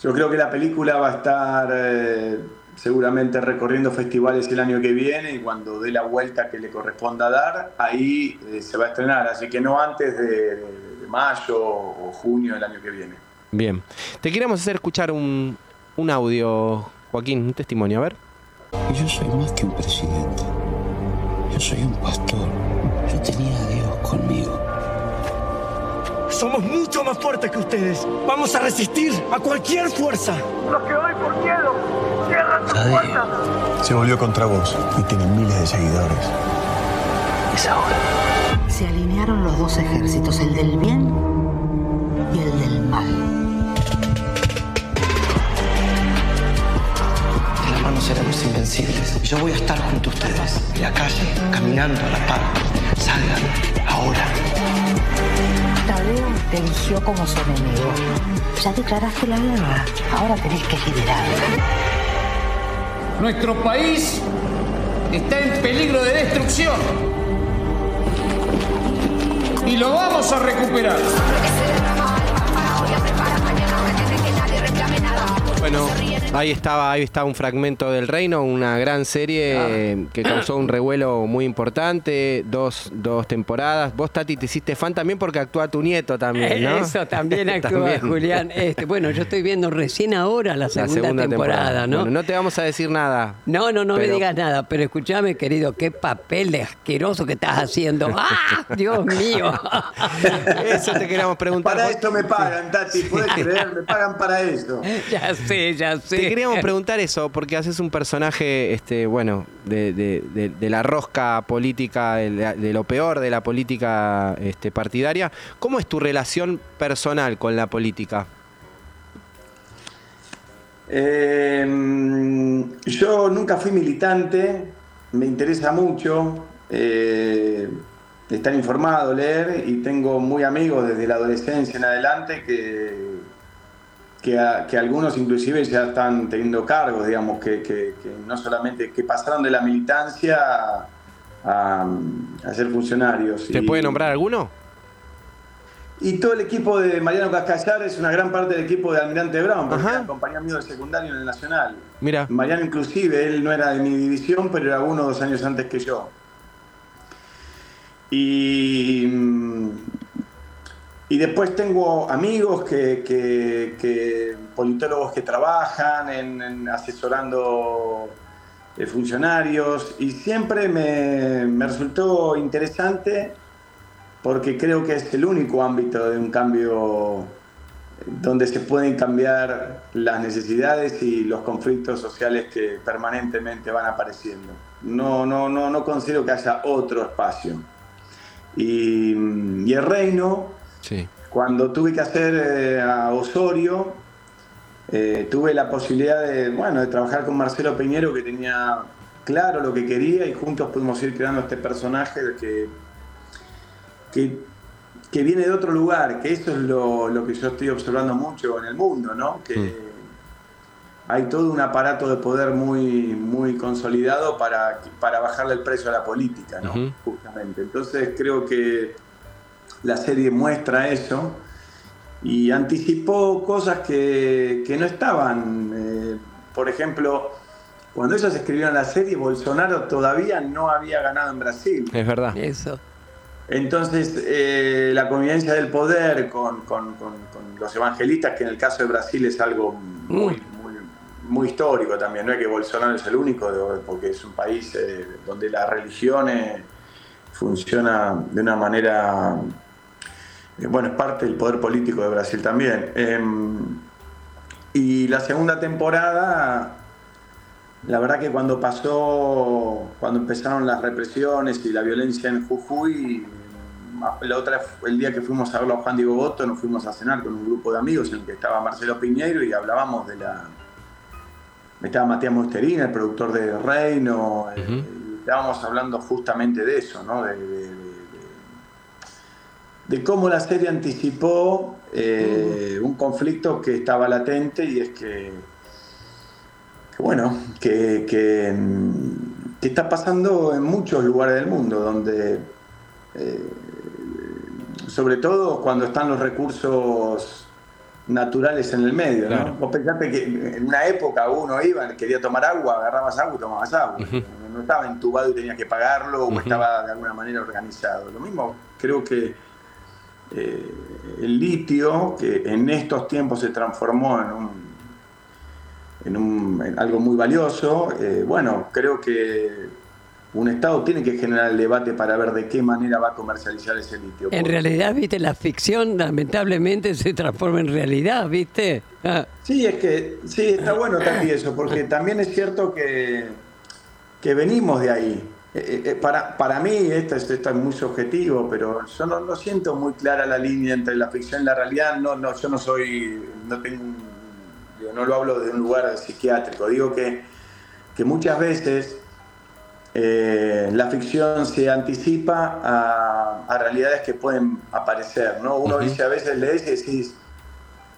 Yo creo que la película va a estar eh, seguramente recorriendo festivales el año que viene y cuando dé la vuelta que le corresponda dar, ahí eh, se va a estrenar. Así que no antes de, de mayo o junio del año que viene. Bien. Te queremos hacer escuchar un, un audio, Joaquín, un testimonio, a ver. Yo soy más que un presidente. Yo soy un pastor. Yo tenía a Dios conmigo. Somos mucho más fuertes que ustedes. Vamos a resistir a cualquier fuerza. Los que hoy por miedo cierran sus puertas. Se volvió contra vos y tiene miles de seguidores. Es ahora. Se alinearon los dos ejércitos, el del bien y el del mal. De la mano seremos invencibles. Yo voy a estar junto a ustedes. En la calle, caminando a la par. Salgan ahora. Te eligió como su enemigo. Ya declaraste la guerra. Ahora tenés que liderarla. Nuestro país está en peligro de destrucción. Y lo vamos a recuperar. Bueno, ahí estaba, ahí está un fragmento del Reino, una gran serie eh, que causó un revuelo muy importante, dos, dos temporadas. Vos, Tati, te hiciste fan también porque actúa tu nieto también, ¿no? Eso también [LAUGHS] actúa También. Julián. Este, bueno, yo estoy viendo recién ahora la La segunda, temporada, ¿no? Bueno, no te vamos a decir nada. No, no, no me digas nada, pero escúchame, querido, qué papel de asqueroso que estás haciendo. [LAUGHS] ¡Ah! Dios mío. Eso te queríamos preguntar. Para esto me pagan, Tati, puedes creer, me pagan para eso. [LAUGHS] ya sé, ya sé. Te queríamos preguntar eso, porque haces un personaje, este, bueno, de, de- de- de la rosca política, de, lo peor de la política este, partidaria. ¿Cómo es tu relación personal con la política? Eh, yo nunca fui militante, me interesa mucho eh, estar informado, leer y tengo muy amigos desde la adolescencia en adelante que, que, a- que algunos inclusive ya están teniendo cargos, digamos, que, que- que no solamente que pasaron de la militancia a, a- a ser funcionarios. ¿Te Y- puede nombrar alguno? y todo el equipo de Mariano Cascallar es una gran parte del equipo de Almirante Brown, porque era compañía mío del secundario en el Nacional. Mira. Mariano inclusive, él no era de mi división, pero era uno o dos años antes que yo. Y, y después tengo amigos que, politólogos que trabajan en, asesorando eh, funcionarios y siempre me, me resultó interesante porque creo que es el único ámbito de un cambio donde se pueden cambiar las necesidades y los conflictos sociales que permanentemente van apareciendo. No, no, no, no considero que haya otro espacio. Y el reino, Sí. cuando tuve que hacer eh, a Osorio, eh, tuve la posibilidad de, bueno, de trabajar con Marcelo Peñero, que tenía claro lo que quería y juntos pudimos ir creando este personaje que, que, que viene de otro lugar, que eso es lo, lo que yo estoy observando mucho en el mundo, ¿no? Que hay todo un aparato de poder muy, muy consolidado para, para bajarle el precio a la política, ¿no? Justamente. Entonces creo que la serie muestra eso y anticipó cosas que, que no estaban. eh, por ejemplo, cuando ellos escribieron la serie, Bolsonaro todavía no había ganado en Brasil. Es verdad. Eso. Entonces, eh, la convivencia del poder con, con- con- con los evangelistas, que en el caso de Brasil es algo muy, muy, muy histórico también, no es que Bolsonaro es el único, porque es un país eh, donde la religión funciona de una manera, bueno, es parte del poder político de Brasil también. Em, y la segunda temporada, la verdad que cuando pasó, cuando empezaron las represiones y la violencia en Jujuy, la otra, el día que fuimos a verlo a Juan Diego Boto, nos fuimos a cenar con un grupo de amigos en el que estaba Marcelo Piñeiro y hablábamos de la... Estaba Matías Mosterina, el productor de Reino, eh, estábamos hablando justamente de eso, ¿no? De, de- de- cómo la serie anticipó eh, un conflicto que estaba latente y es que que bueno, que, que, que está pasando en muchos lugares del mundo, donde, eh, sobre todo cuando están los recursos naturales en el medio. ¿no? Claro. Vos pensate que en una época uno iba, quería tomar agua, agarrabas agua y tomabas agua. No estaba entubado y tenías que pagarlo o estaba de alguna manera organizado. Lo mismo creo que eh, el litio, que en estos tiempos se transformó en un en, un- en algo muy valioso. eh, bueno, creo que un Estado tiene que generar el debate para ver de qué manera va a comercializar ese litio. En realidad, viste, la ficción lamentablemente se transforma en realidad, viste. Ah, Sí, es que sí, está bueno también eso, porque también es cierto que, que venimos de ahí. Eh, eh, para, para mí, esto, es- esto es muy subjetivo, pero yo no, no siento muy clara la línea entre la ficción y la realidad. No, no, yo no soy, no tengo, digo, no lo hablo de un lugar psiquiátrico. Digo que, que muchas veces eh, la ficción se anticipa a, a realidades que pueden aparecer. ¿no? Uno Ujú. dice a veces lees y decís,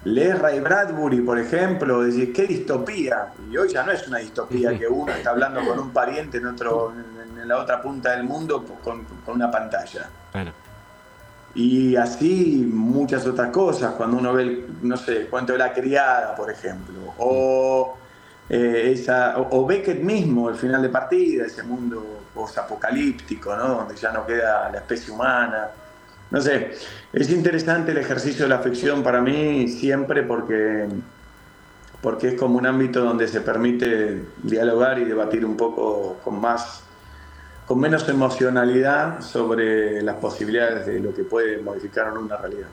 lees Ray Bradbury, por ejemplo, decís, qué distopía. Y hoy ya no es una distopía que uno está hablando con un pariente en, otro, en, la otra punta del mundo con, con una pantalla. Bueno. Y así muchas otras cosas, cuando uno ve, el, no sé, el cuento de la criada, por ejemplo, o, eh, esa, o, o Beckett mismo, el final de partida, ese mundo posapocalíptico, ¿no? donde ya no queda la especie humana. No sé, es interesante el ejercicio de la ficción para mí siempre porque, porque es como un ámbito donde se permite dialogar y debatir un poco con más con menos emocionalidad sobre las posibilidades de lo que puede modificar una realidad.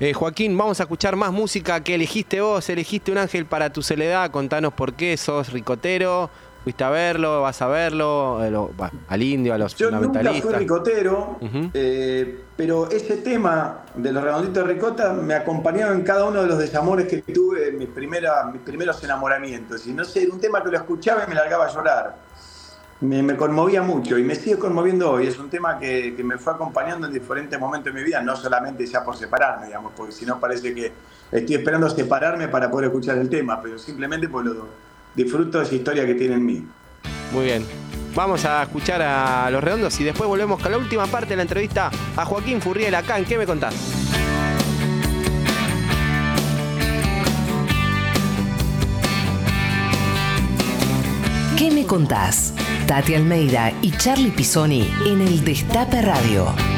Eh, Joaquín, vamos a escuchar más música que elegiste vos. Elegiste un ángel para tu soledad. Contanos por qué. ¿Sos ricotero? ¿Fuiste a verlo? ¿Vas a verlo? Eh, lo- al indio, a los Yo nunca fui ricotero, eh, pero ese tema de los redonditos de ricota me acompañaba en cada uno de los desamores que tuve en mis, primera, mis primeros enamoramientos. Y no sé, era un tema que lo escuchaba y me largaba a llorar. Me, me conmovía mucho y me sigue conmoviendo hoy. Es un tema que, que me fue acompañando en diferentes momentos de mi vida, no solamente ya por separarme, digamos, porque si no parece que estoy esperando separarme para poder escuchar el tema, pero simplemente por lo disfruto de esa historia que tiene en mí. Muy bien. Vamos a escuchar a Los Redondos y después volvemos con la última parte de la entrevista a Joaquín Furriel acá. ¿En qué me contás? ¿Qué me contás? Tati Almeida y Charlie Pisoni en el Destape Radio.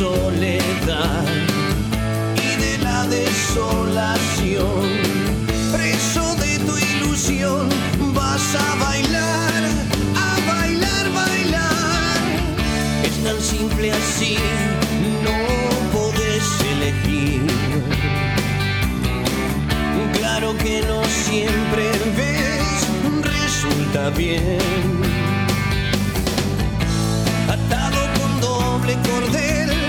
Soledad y de la desolación, preso de tu ilusión, vas a bailar, a bailar, bailar. Es tan simple así, no podés elegir. Claro que no siempre ves, resulta bien atado con doble cordel,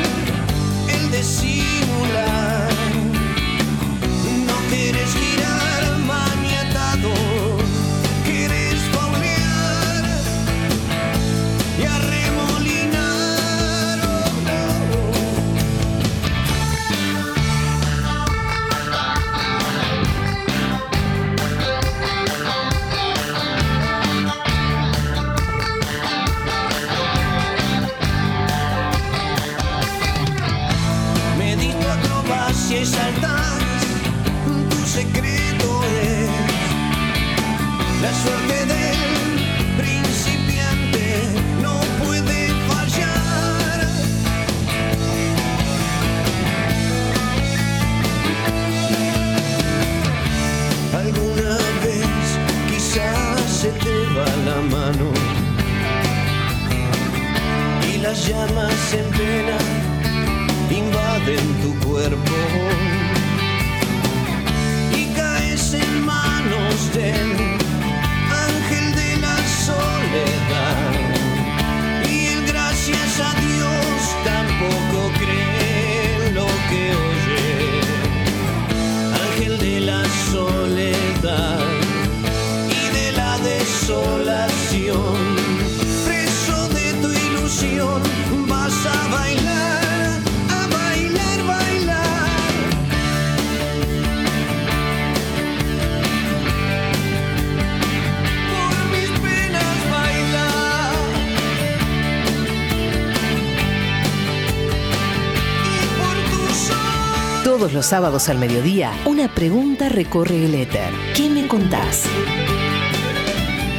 sábados al mediodía, una pregunta recorre el éter. ¿Qué me contás?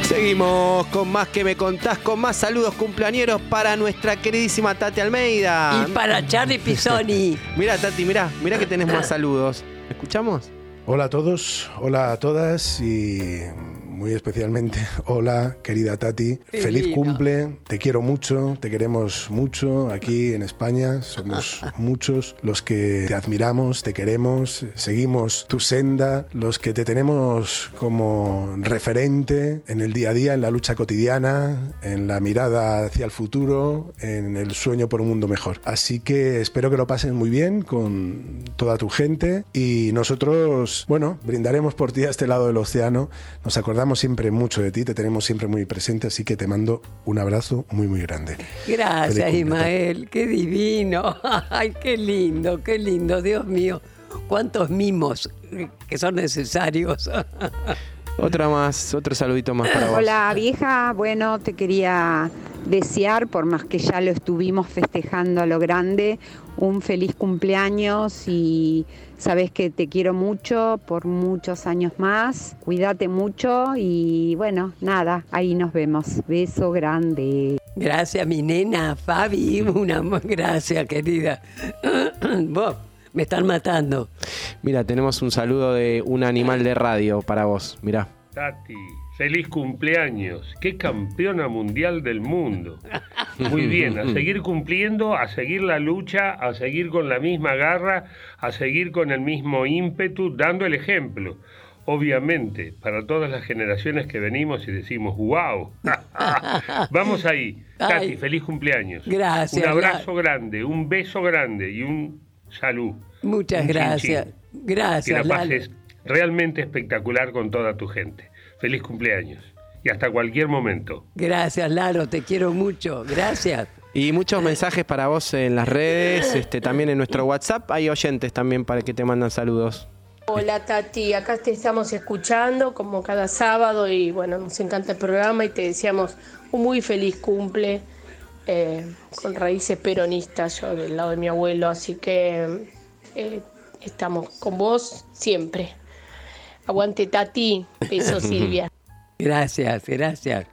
Seguimos con más que me contás, con más saludos cumpleañeros para nuestra queridísima Tati Almeida. Y para Charlie Pisoni. [LAUGHS] Mira, Tati, mira, mira que tenés más saludos. ¿Escuchamos? Hola a todos, hola a todas y muy especialmente, [LAUGHS] hola, querida Tati, feliz Divino. cumple, te quiero mucho, te queremos mucho aquí en España, somos [LAUGHS] muchos los que te admiramos, te queremos, seguimos tu senda, los que te tenemos como referente en el día a día, en la lucha cotidiana, en la mirada hacia el futuro, en el sueño por un mundo mejor. Así que espero que lo pases muy bien con toda tu gente y nosotros, bueno, brindaremos por ti a este lado del océano. Nos acordamos siempre mucho de ti, te tenemos siempre muy presente, así que te mando un abrazo muy, muy grande. Gracias, Ismael. Qué divino. [LAUGHS] Ay, qué lindo, qué lindo. Dios mío, cuántos mimos que son necesarios. [LAUGHS] Otra más, otro saludito más para vos. Hola vieja, bueno, te quería desear, por más que ya lo estuvimos festejando a lo grande, un feliz cumpleaños y sabes que te quiero mucho por muchos años más. Cuídate mucho y bueno, nada, ahí nos vemos. Beso grande. Gracias, mi nena, Fabi. [LAUGHS] Una más gracias, querida. [CLEARS THROAT] Vos, me están matando. Mira, tenemos un saludo de un animal de radio para vos. Mirá. Tati, feliz cumpleaños. Qué campeona mundial del mundo. Muy bien, a seguir cumpliendo, a seguir la lucha, a seguir con la misma garra, a seguir con el mismo ímpetu, dando el ejemplo. Obviamente, para todas las generaciones que venimos y decimos, wow. [LAUGHS] Vamos ahí. Tati, Ay. feliz cumpleaños. Gracias, Un abrazo grande, un beso grande y un salud. Muchas Un chin, gracias. chin. Gracias, Que la pases realmente espectacular con toda tu gente. Feliz cumpleaños. Y hasta cualquier momento. Gracias, Lalo, te quiero mucho. Gracias. Y muchos mensajes para vos en las redes, este, también en nuestro WhatsApp. Hay oyentes también para que te mandan saludos. Hola Tati, acá te estamos escuchando como cada sábado y bueno, nos encanta el programa y te deseamos un muy feliz cumple eh, con raíces peronistas, yo del lado de mi abuelo, así que eh, estamos con vos siempre. Aguante Tati, beso [LAUGHS] Silvia. Gracias, gracias.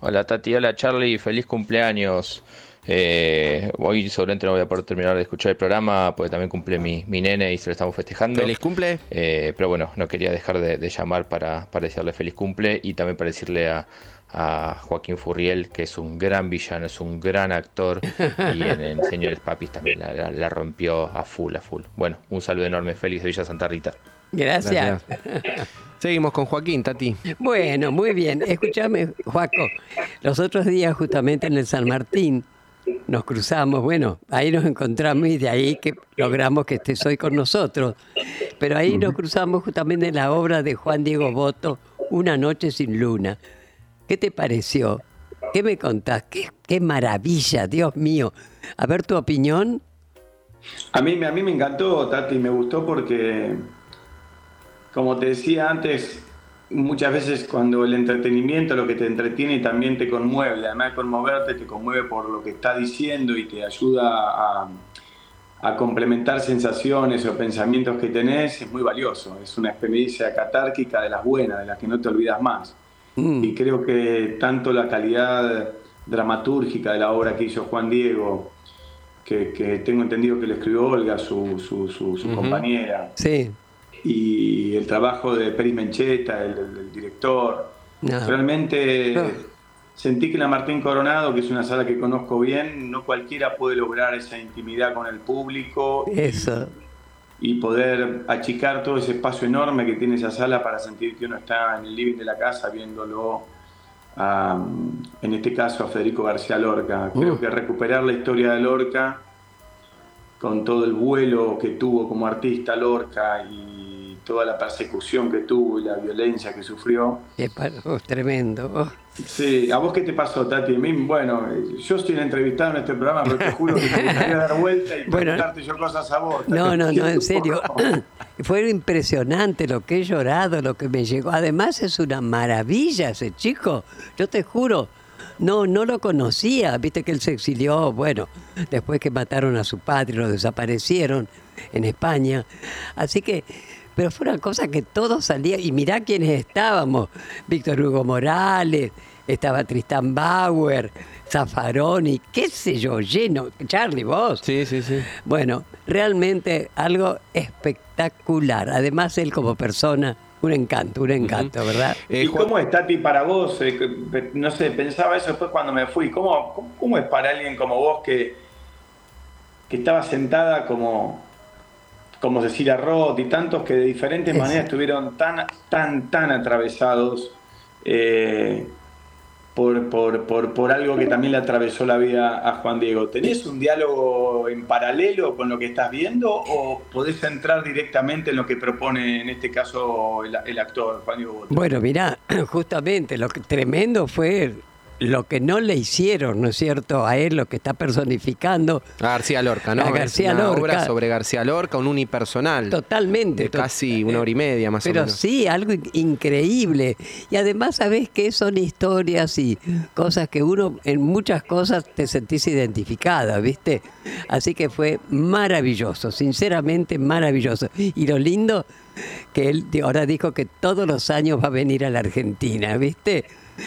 Hola Tati, hola Charlie, feliz cumpleaños. Eh, hoy seguramente no voy a poder terminar de escuchar el programa porque también cumple mi, mi nene y se lo estamos festejando. Feliz cumple. Eh, pero bueno, no quería dejar de, de llamar para, para desearle feliz cumple y también para decirle a, a Joaquín Furriel que es un gran villano, es un gran actor [LAUGHS] y en, en Señores Papis también la, la- la rompió a full, a full. Bueno, un saludo enorme, feliz de Villa Santa Rita. Gracias. Seguimos con Joaquín, Tati. Bueno, muy bien. Escúchame, Joaco. Los otros días, justamente en el San Martín, nos cruzamos. Bueno, ahí nos encontramos y de ahí que logramos que estés hoy con nosotros. Pero ahí nos cruzamos justamente en la obra de Juan Diego Boto, Una noche sin luna. ¿Qué te pareció? ¿Qué me contás? ¿Qué, qué maravilla, Dios mío. A ver tu opinión. A mí, a mí me encantó, Tati, me gustó porque, como te decía antes, muchas veces cuando el entretenimiento, lo que te entretiene también te conmueve, además de conmoverte, te conmueve por lo que está diciendo y te ayuda a, a complementar sensaciones o pensamientos que tenés, es muy valioso. Es una experiencia catárquica de las buenas, de las que no te olvidas más. Y creo que tanto la calidad dramatúrgica de la obra que hizo Juan Diego, que, que tengo entendido que lo escribió Olga, su, su, su- su Ujú. compañera, Sí. Y el trabajo de Peris Mencheta, el, director. No. Realmente No. sentí que la Martín Coronado, que es una sala que conozco bien, no cualquiera puede lograr esa intimidad con el público Eso. y poder achicar todo ese espacio enorme que tiene esa sala para sentir que uno está en el living de la casa viéndolo, a, en este caso a Federico García Lorca. Creo Uh. que recuperar la historia de Lorca con todo el vuelo que tuvo como artista Lorca y toda la persecución que tuvo y la violencia que sufrió. Qué oh, tremendo. Sí, ¿a vos qué te pasó, Tati? A mí, bueno, yo estoy entrevistado en este programa, pero te juro que te gustaría [LAUGHS] dar vuelta y Bueno. preguntarte yo cosas a vos. No, no, no, en serio. [LAUGHS] [CLEARS THROAT] Fue impresionante lo que he llorado, lo que me llegó. Además es una maravilla ese chico. Yo te juro, no, no lo conocía. Viste que él se exilió, bueno, después que mataron a su padre, lo desaparecieron en España. Así que, pero fue una cosa que todo salía. Y mirá quiénes estábamos. Víctor Hugo Morales, estaba Tristán Bauer, Zaffaroni, qué sé yo, lleno. Charlie, vos. Sí, sí, sí. Bueno, realmente algo espectacular. Además, él como persona Un encanto, un encanto, ¿verdad? ¿Y cómo es, Tati, para vos? Eh, no sé, pensaba eso después cuando me fui. ¿Cómo, cómo, cómo es para alguien como vos que, que estaba sentada como, como Cecilia Roth y tantos que de diferentes Es- maneras estuvieron tan, tan, tan atravesados eh, por, por, por, por algo que también le atravesó la vida a Juan Diego? ¿Tenés un diálogo en paralelo con lo que estás viendo o podés entrar directamente en lo que propone en este caso el, el actor Juan Diego Botto? Bueno, mira, [CLEARS THROAT] justamente lo que tremendo fue lo que no le hicieron, ¿no es cierto? A él lo que está personificando. A García Lorca, ¿no? A García una Lorca. obra sobre García Lorca, un unipersonal. Totalmente. De casi una hora y media, más Pero o menos. sí, algo in- increíble. Y además, ¿sabés qué? Son historias y cosas que uno, en muchas cosas te sentís identificada, ¿viste? Así que fue maravilloso, sinceramente maravilloso. Y lo lindo, que él ahora dijo que todos los años va a venir a la Argentina, ¿viste?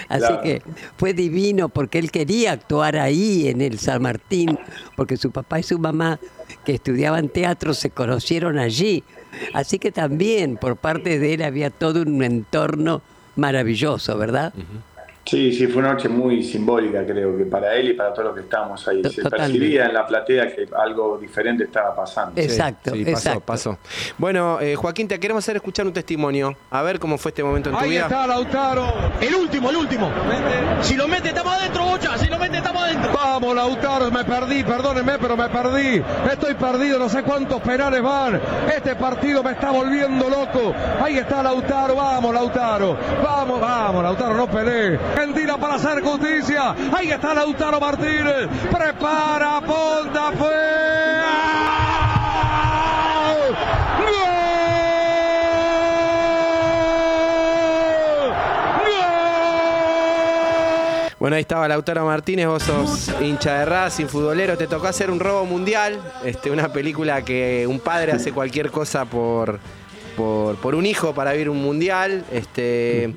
Así Claro. que fue divino porque él quería actuar ahí en el San Martín, porque su papá y su mamá, que estudiaban teatro, se conocieron allí. Así que también por parte de él había todo un entorno maravilloso, ¿verdad? Sí, sí, fue una noche muy simbólica, creo que para él y para todos los que estábamos ahí. Se percibía en la platea que algo diferente estaba pasando. Exacto, Sí, pasó, exacto. pasó. Bueno, eh, Joaquín, te queremos hacer escuchar un testimonio. A ver cómo fue este momento en tu Ahí vida. está Lautaro. El último, el último. Si lo mete, estamos adentro, Bocha. Si lo mete, estamos adentro. Vamos, Lautaro. Me perdí, perdónenme, pero me perdí. Estoy perdido, no sé cuántos penales van. Este partido me está volviendo loco. Ahí está Lautaro. Vamos, Lautaro. Vamos, vamos, Lautaro, no pelee. Argentina para hacer justicia. Ahí está Lautaro Martínez. Prepara, punta, fue. Bueno, ahí estaba Lautaro Martínez, vos sos hincha de Racing, futbolero, te tocó hacer un robo mundial, este, una película que un padre hace cualquier cosa por, por, por un hijo para vivir un mundial. Este,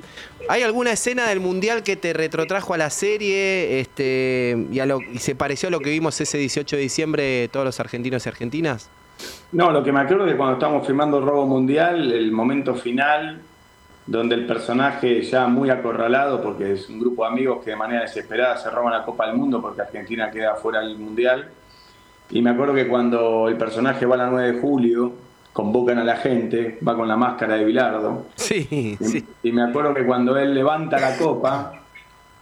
¿Hay alguna escena del mundial que te retrotrajo a la serie este, y, a lo- y se pareció a lo que vimos ese 18 de diciembre todos los argentinos y argentinas? No, lo que me acuerdo de cuando estábamos filmando Robo Mundial, el momento final, donde el personaje ya muy acorralado, porque es un grupo de amigos que de manera desesperada se roban la Copa del Mundo porque Argentina queda fuera del Mundial. Y me acuerdo que cuando el personaje va a la 9 de julio, convocan a la gente, va con la máscara de Bilardo. Sí, y, y me acuerdo que cuando él levanta la copa,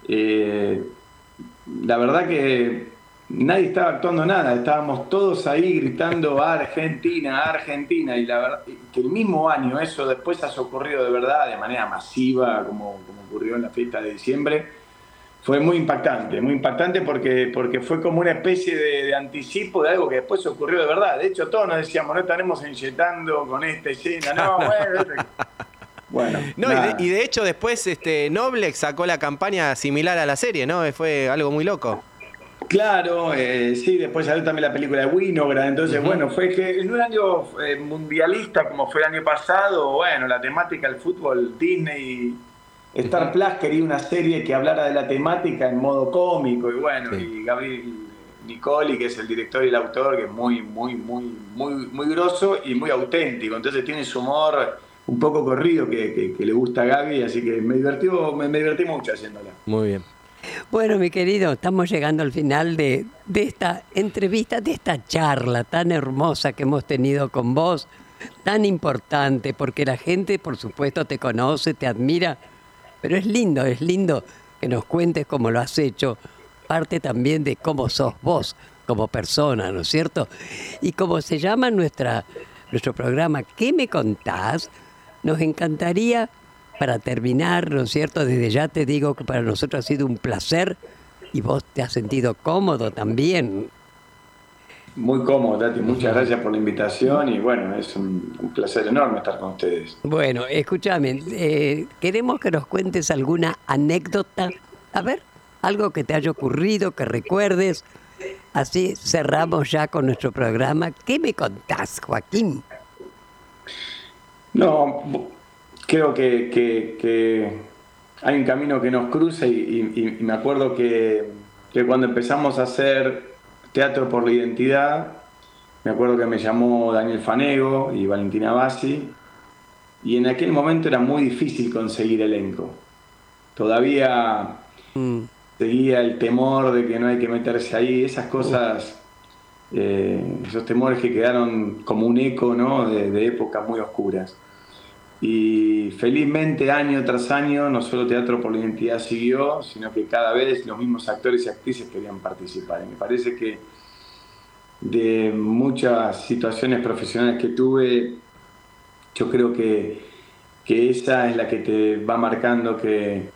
eh, la verdad que nadie estaba actuando nada, estábamos todos ahí gritando Argentina, Argentina, y la verdad que el mismo año eso después ha ocurrido de verdad de manera masiva, como, como ocurrió en la fiesta de diciembre, fue muy impactante, muy impactante porque, porque fue como una especie de, de anticipo de algo que después ocurrió de verdad. De hecho, todos nos decíamos, no estaremos inyectando con esta escena, no, [LAUGHS] bueno, bueno. No, y nada. de, y de hecho después este, Noblex sacó la campaña similar a la serie, ¿no? Fue algo muy loco. Claro, eh, sí, después salió también la película de Winograd, entonces bueno, fue que en un año eh, mundialista como fue el año pasado, bueno, la temática del fútbol, Disney, Star Plus quería una serie que hablara de la temática en modo cómico y bueno, y Gabriel Nicoli, que es el director y el autor, que es muy, muy, muy, muy, muy grosso y muy auténtico, entonces tiene su humor un poco corrido que, que- que le gusta a Gaby, así que me divertió, me, me divertí mucho haciéndola. Muy bien. Bueno, mi querido, estamos llegando al final de, de esta entrevista, de esta charla tan hermosa que hemos tenido con vos, tan importante, porque la gente, por supuesto, te conoce, te admira, pero es lindo, es lindo que nos cuentes cómo lo has hecho, parte también de cómo sos vos como persona, ¿no es cierto? Y como se llama nuestro programa, ¿qué me contás? Nos encantaría, para terminar, ¿no es cierto? Desde ya te digo que para nosotros ha sido un placer y vos te has sentido cómodo también. Muy cómodo, Tati. Muchas gracias por la invitación y bueno, es un, un placer enorme estar con ustedes. Bueno, escúchame, eh, queremos que nos cuentes alguna anécdota. A ver, algo que te haya ocurrido, que recuerdes. Así cerramos ya con nuestro programa. ¿Qué me contás, Joaquín? No, creo que, que- que hay un camino que nos cruza y, y- y me acuerdo que, que cuando empezamos a hacer Teatro por la Identidad, me acuerdo que me llamó Daniel Fanego y Valentina Bassi y en aquel momento era muy difícil conseguir elenco. Todavía seguía el temor de que no hay que meterse ahí, esas cosas, eh, esos temores que quedaron como un eco ¿no? de, de épocas muy oscuras. Y felizmente año tras año no solo Teatro por la Identidad siguió, sino que cada vez los mismos actores y actrices querían participar. Y me parece que de muchas situaciones profesionales que tuve, yo creo que, que esa es la que te va marcando que,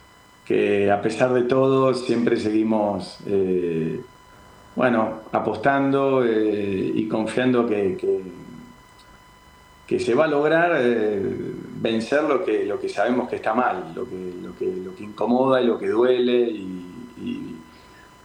que a pesar de todo siempre seguimos, eh, bueno, apostando eh, y confiando que, que, se va a lograr eh, vencer lo que, lo que sabemos que está mal, lo que, lo que, lo que incomoda y lo que duele. Y, y,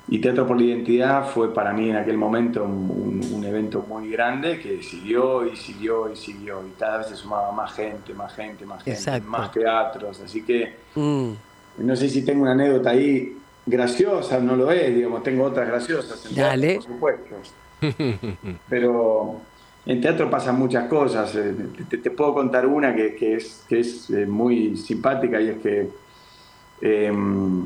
y Teatro por la Identidad fue para mí en aquel momento un, un, un, evento muy grande que siguió y siguió y siguió. Y cada vez se sumaba más gente, más gente, más gente, Exacto. más teatros. Así que Mm. no sé si tengo una anécdota ahí graciosa, no lo es, digamos, tengo otras graciosas. Dale. por supuesto. [LAUGHS] Pero en teatro pasan muchas cosas. eh, Te, puedo contar una que, que es, que es eh, muy simpática y es que em,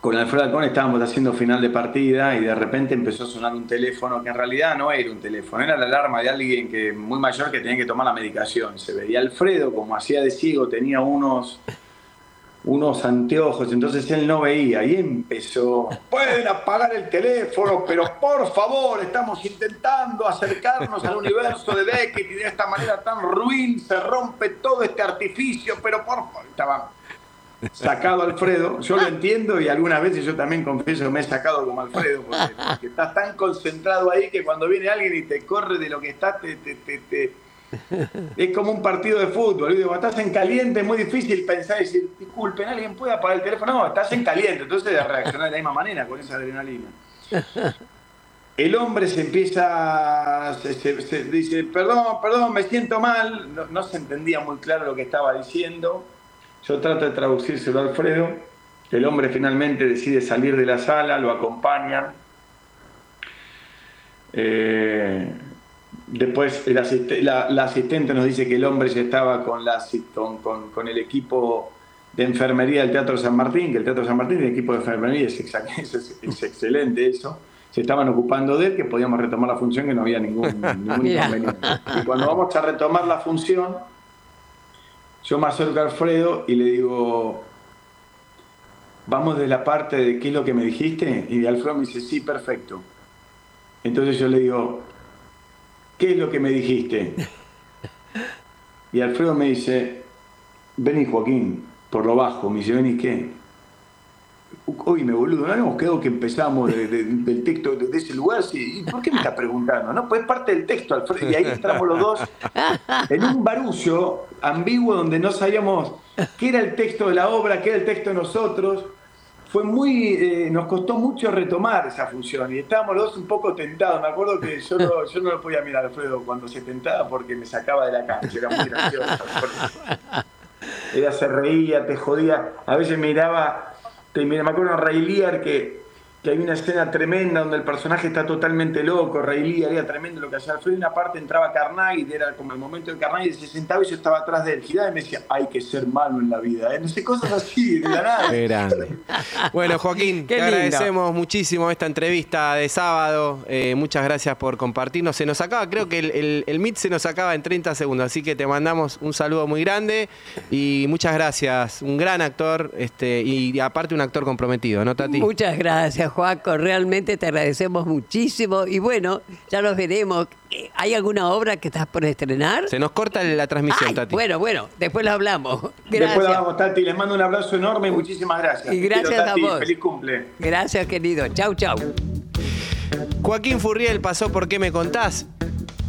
con Alfredo Alcón estábamos haciendo final de partida y de repente empezó a sonar un teléfono que en realidad no era un teléfono, era la alarma de alguien que muy mayor que tenía que tomar la medicación. Se veía Alfredo, como hacía de ciego, tenía unos unos anteojos, entonces él no veía y empezó, pueden apagar el teléfono, pero por favor, estamos intentando acercarnos al universo de Beckett y de esta manera tan ruin se rompe todo este artificio, pero por favor, estaba sacado Alfredo, yo lo entiendo y algunas veces yo también confieso que me he sacado como Alfredo, porque, estás tan concentrado ahí que cuando viene alguien y te corre de lo que estás, te [LAUGHS] es como un partido de fútbol. Cuando estás en caliente es muy difícil pensar y decir, disculpen, ¿alguien puede apagar el teléfono? No, estás en caliente, entonces reaccionar de la misma manera con esa adrenalina. El hombre se empieza, se, dice, perdón, perdón, me siento mal. No, se entendía muy claro lo que estaba diciendo. Yo trato de traducírselo a Alfredo. El hombre finalmente decide salir de la sala, lo acompañan. Eh, Después el asiste- la, la asistente nos dice que el hombre ya estaba con, la, asi- con, con- con el equipo de enfermería del Teatro San Martín, que el Teatro San Martín, el equipo de enfermería es, exa- [LAUGHS] es, es- es excelente eso. Se estaban ocupando de él, que podíamos retomar la función, que no había ningún, [LAUGHS] ningún inconveniente. Y cuando vamos a retomar la función, yo me acerco a Alfredo y le digo, vamos de la parte de qué es lo que me dijiste. Y Alfredo me dice, sí, perfecto. Entonces yo le digo, ¿qué es lo que me dijiste? Y Alfredo me dice, vení Joaquín, por lo bajo. Me dice, vení qué. Oye, me boludo, no habíamos quedado que empezamos de- de- del texto de, ese lugar. Sí, ¿y ¿Por qué me estás preguntando? No, pues es parte del texto, Alfredo. Y ahí entramos los dos en un barullo ambiguo donde no sabíamos qué era el texto de la obra, qué era el texto de nosotros. Fue muy, eh, nos costó mucho retomar esa función y estábamos los dos un poco tentados. Me acuerdo que yo no, yo no lo podía mirar a Alfredo cuando se tentaba porque me sacaba de la cancha, era muy gracioso. Ella se reía, te jodía. A veces miraba, te me acuerdo de Ray Lear que, que hay una escena tremenda donde el personaje está totalmente loco. Ray Lear era tremendo lo que hacía Alfredo. Y una parte entraba Carnage, era como el momento de Carnage, se sentaba y yo estaba atrás de él. Giraba y me decía, hay que ser malo en la vida. ¿eh? No sé, cosas así, de la nada. [LAUGHS] Grande. Bueno, Joaquín, Qué te lindo. agradecemos muchísimo esta entrevista de sábado. Eh, muchas gracias por compartirnos. Se nos acaba, creo que el, el, el Meet se nos acaba en 30 segundos, así que te mandamos un saludo muy grande y muchas gracias. Un gran actor este, y aparte un actor comprometido, ¿no, Tati? Muchas gracias, Juaco. Realmente te agradecemos muchísimo. Y bueno, ya nos veremos. Eh, ¿Hay alguna obra que estás por estrenar? Se nos corta la transmisión, Ay, Tati. Bueno, bueno, después lo hablamos. Después la vamos, Tati. Les mando un abrazo enorme y muchísimas gracias. Y quiero, gracias a vos. Feliz cumple. Gracias, querido. Chau, chau. Joaquín Furriel pasó por qué me contás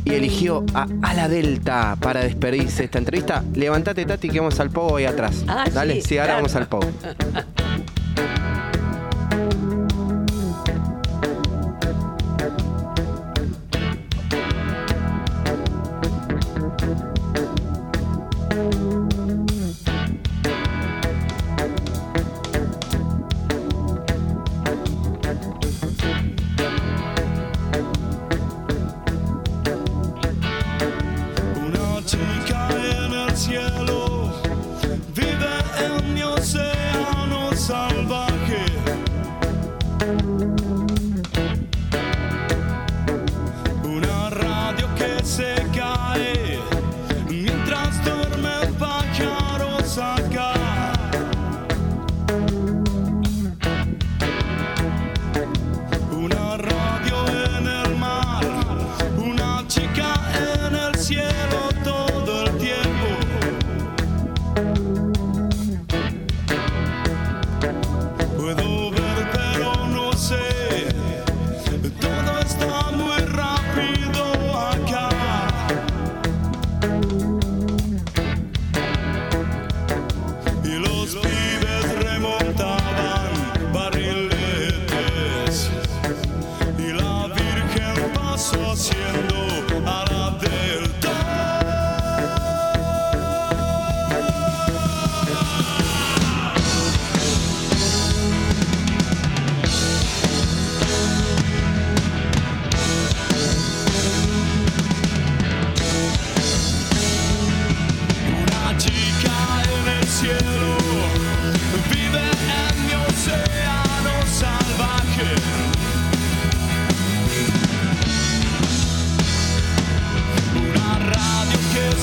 y eligió a, a la Delta para despedirse de esta entrevista. Levantate, Tati, que vamos al pogo ahí atrás. Ah, Dale, sí, sí, ahora claro. vamos al pogo. [LAUGHS]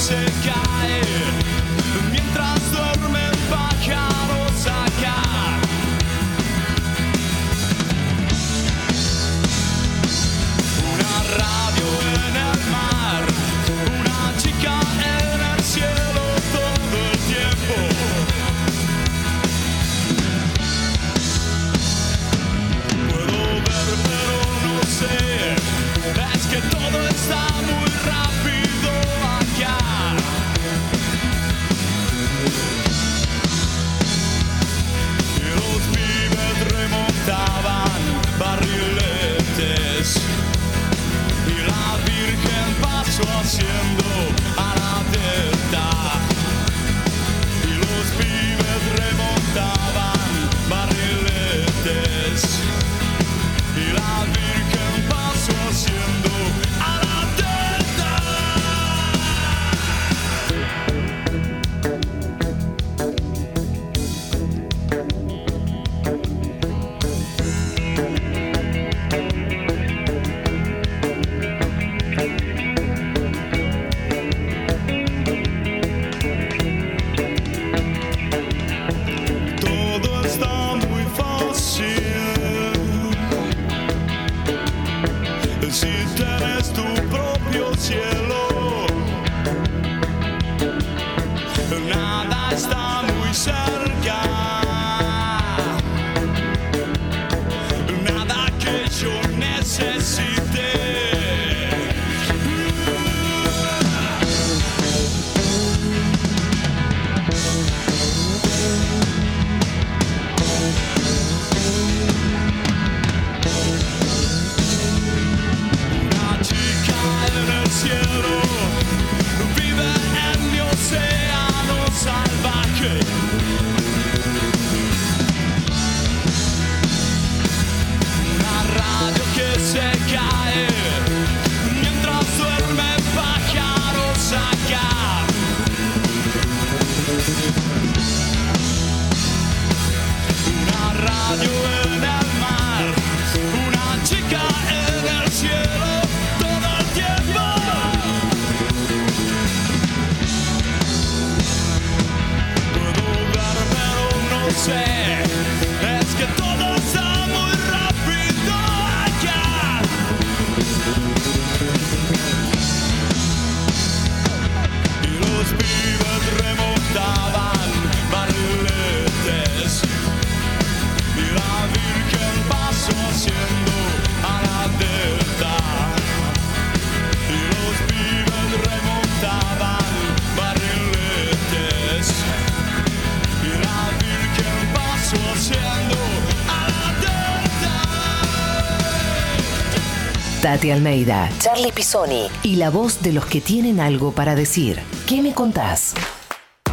to God. Tati Almeida, Charlie Pisoni y la voz de los que tienen algo para decir. ¿Qué me contás?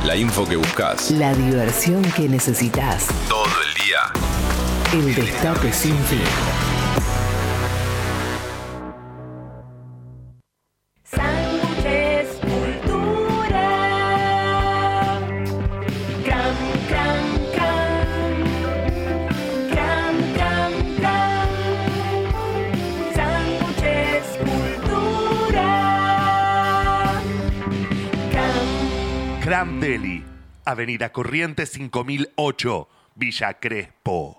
La info que buscas. La diversión que necesitas. Todo el día. El destape sin fin. Camp Avenida Corrientes 5008, Villa Crespo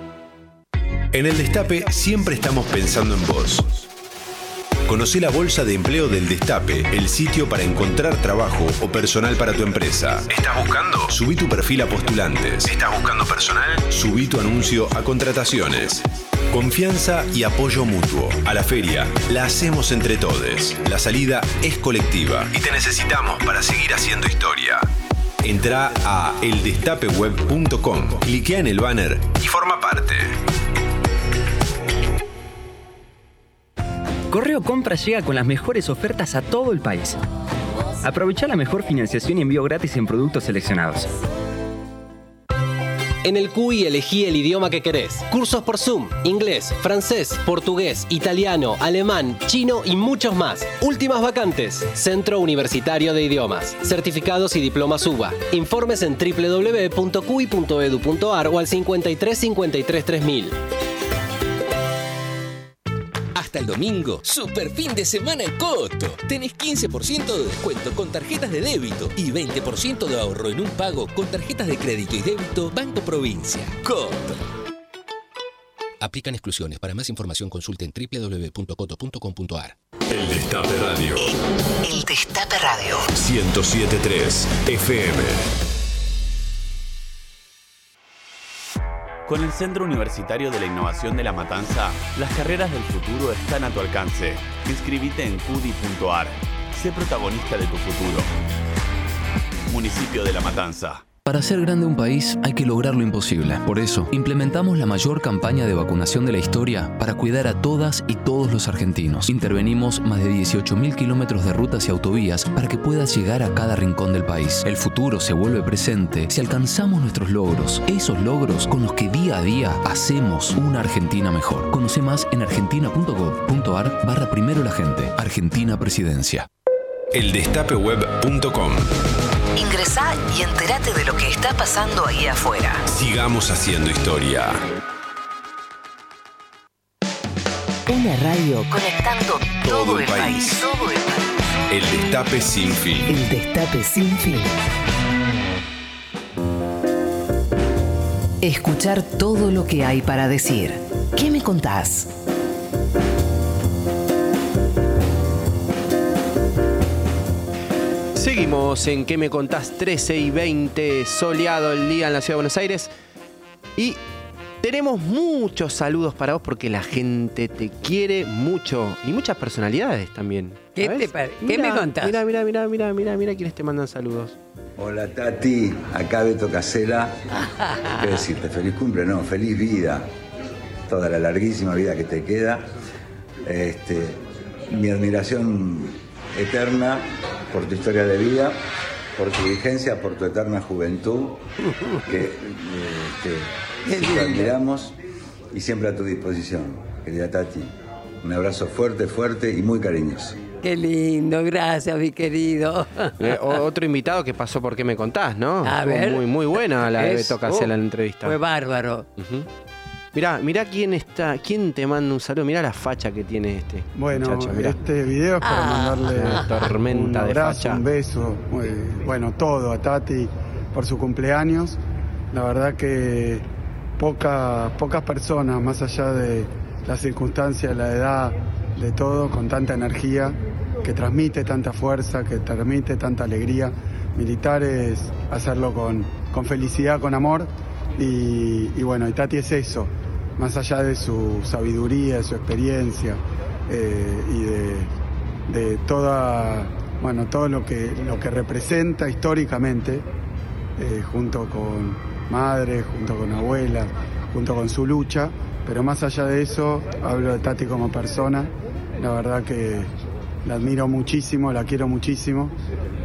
En el Destape siempre estamos pensando en vos. Conocí la Bolsa de Empleo del Destape, el sitio para encontrar trabajo o personal para tu empresa. ¿Estás buscando? Subí tu perfil a postulantes. ¿Estás buscando personal? Subí tu anuncio a contrataciones. Confianza y apoyo mutuo. A la feria la hacemos entre todos. La salida es colectiva y te necesitamos para seguir haciendo historia. Entra a eldestapeweb.com, cliquea en el banner y forma parte. Correo Compra llega con las mejores ofertas a todo el país. Aprovecha la mejor financiación y envío gratis en productos seleccionados. En el CUI elegí el idioma que querés. Cursos por Zoom, inglés, francés, portugués, italiano, alemán, chino y muchos más. Últimas vacantes. Centro Universitario de Idiomas. Certificados y diplomas UBA. Informes en www.cui.edu.ar o al 53 53 3000. Hasta el domingo, super fin de semana en Coto. Tenés 15% de descuento con tarjetas de débito y 20% de ahorro en un pago con tarjetas de crédito y débito Banco Provincia. Coto. Aplican exclusiones. Para más información consulten www.coto.com.ar. El Destape Radio. El Destape Radio. 1073 FM. Con el Centro Universitario de la Innovación de La Matanza, las carreras del futuro están a tu alcance. Inscribite en cudi.ar. Sé protagonista de tu futuro. Municipio de La Matanza. Para hacer grande un país hay que lograr lo imposible. Por eso, implementamos la mayor campaña de vacunación de la historia para cuidar a todas y todos los argentinos. Intervenimos más de 18.000 kilómetros de rutas y autovías para que puedas llegar a cada rincón del país. El futuro se vuelve presente si alcanzamos nuestros logros, esos logros con los que día a día hacemos una Argentina mejor. Conoce más en argentina.gov.ar barra primero la gente. Argentina Presidencia. Eldestapeweb.com. Ingresá y entérate de lo que está pasando ahí afuera. Sigamos haciendo historia. Una radio conectando todo, el país. Todo el país. El Destape sin fin. El destape sin fin. Escuchar todo lo que hay para decir. ¿Qué me contás? Seguimos en ¿Qué me contás? 13 y 20, soleado el día en la ciudad de Buenos Aires. Y tenemos muchos saludos para vos porque la gente te quiere mucho. Y muchas personalidades también. ¿Qué, te ¿Qué me contás? Mira, mira, mira, mira, mira, mira quiénes te mandan saludos. Hola Tati, acá Beto Casela. [LAUGHS] ¿Qué decirte? Feliz cumple, no, feliz vida. Toda la larguísima vida que te queda. Este, mi admiración eterna por tu historia de vida, por tu vigencia, por tu eterna juventud, que te lindo. admiramos y siempre a tu disposición, querida Tati. Un abrazo fuerte, fuerte y muy cariñoso. Qué lindo, gracias, mi querido. Eh, otro invitado que pasó por qué me contás, ¿no? A Estuvo ver. Muy, muy buena la de Beto Casella oh, en la entrevista. Fue bárbaro. Mirá, mirá quién está, quién te manda un saludo, mirá la facha que tiene este Bueno, muchacho, mirá. este video es para Ah. mandarle Una tormenta un de abrazo, facha. un beso, muy- bueno, todo a Tati por su cumpleaños. La verdad que pocas pocas personas, más allá de las circunstancias, la edad, de todo, con tanta energía, que transmite tanta fuerza, que transmite tanta alegría. Militar es hacerlo con, con felicidad, con amor. Y, bueno, y Tati es eso, más allá de su sabiduría, de su experiencia eh, y de, de toda, bueno, todo lo que, lo que representa históricamente, eh, junto con madre, junto con abuela, junto con su lucha. Pero más allá de eso, hablo de Tati como persona. La verdad que La admiro muchísimo, la quiero muchísimo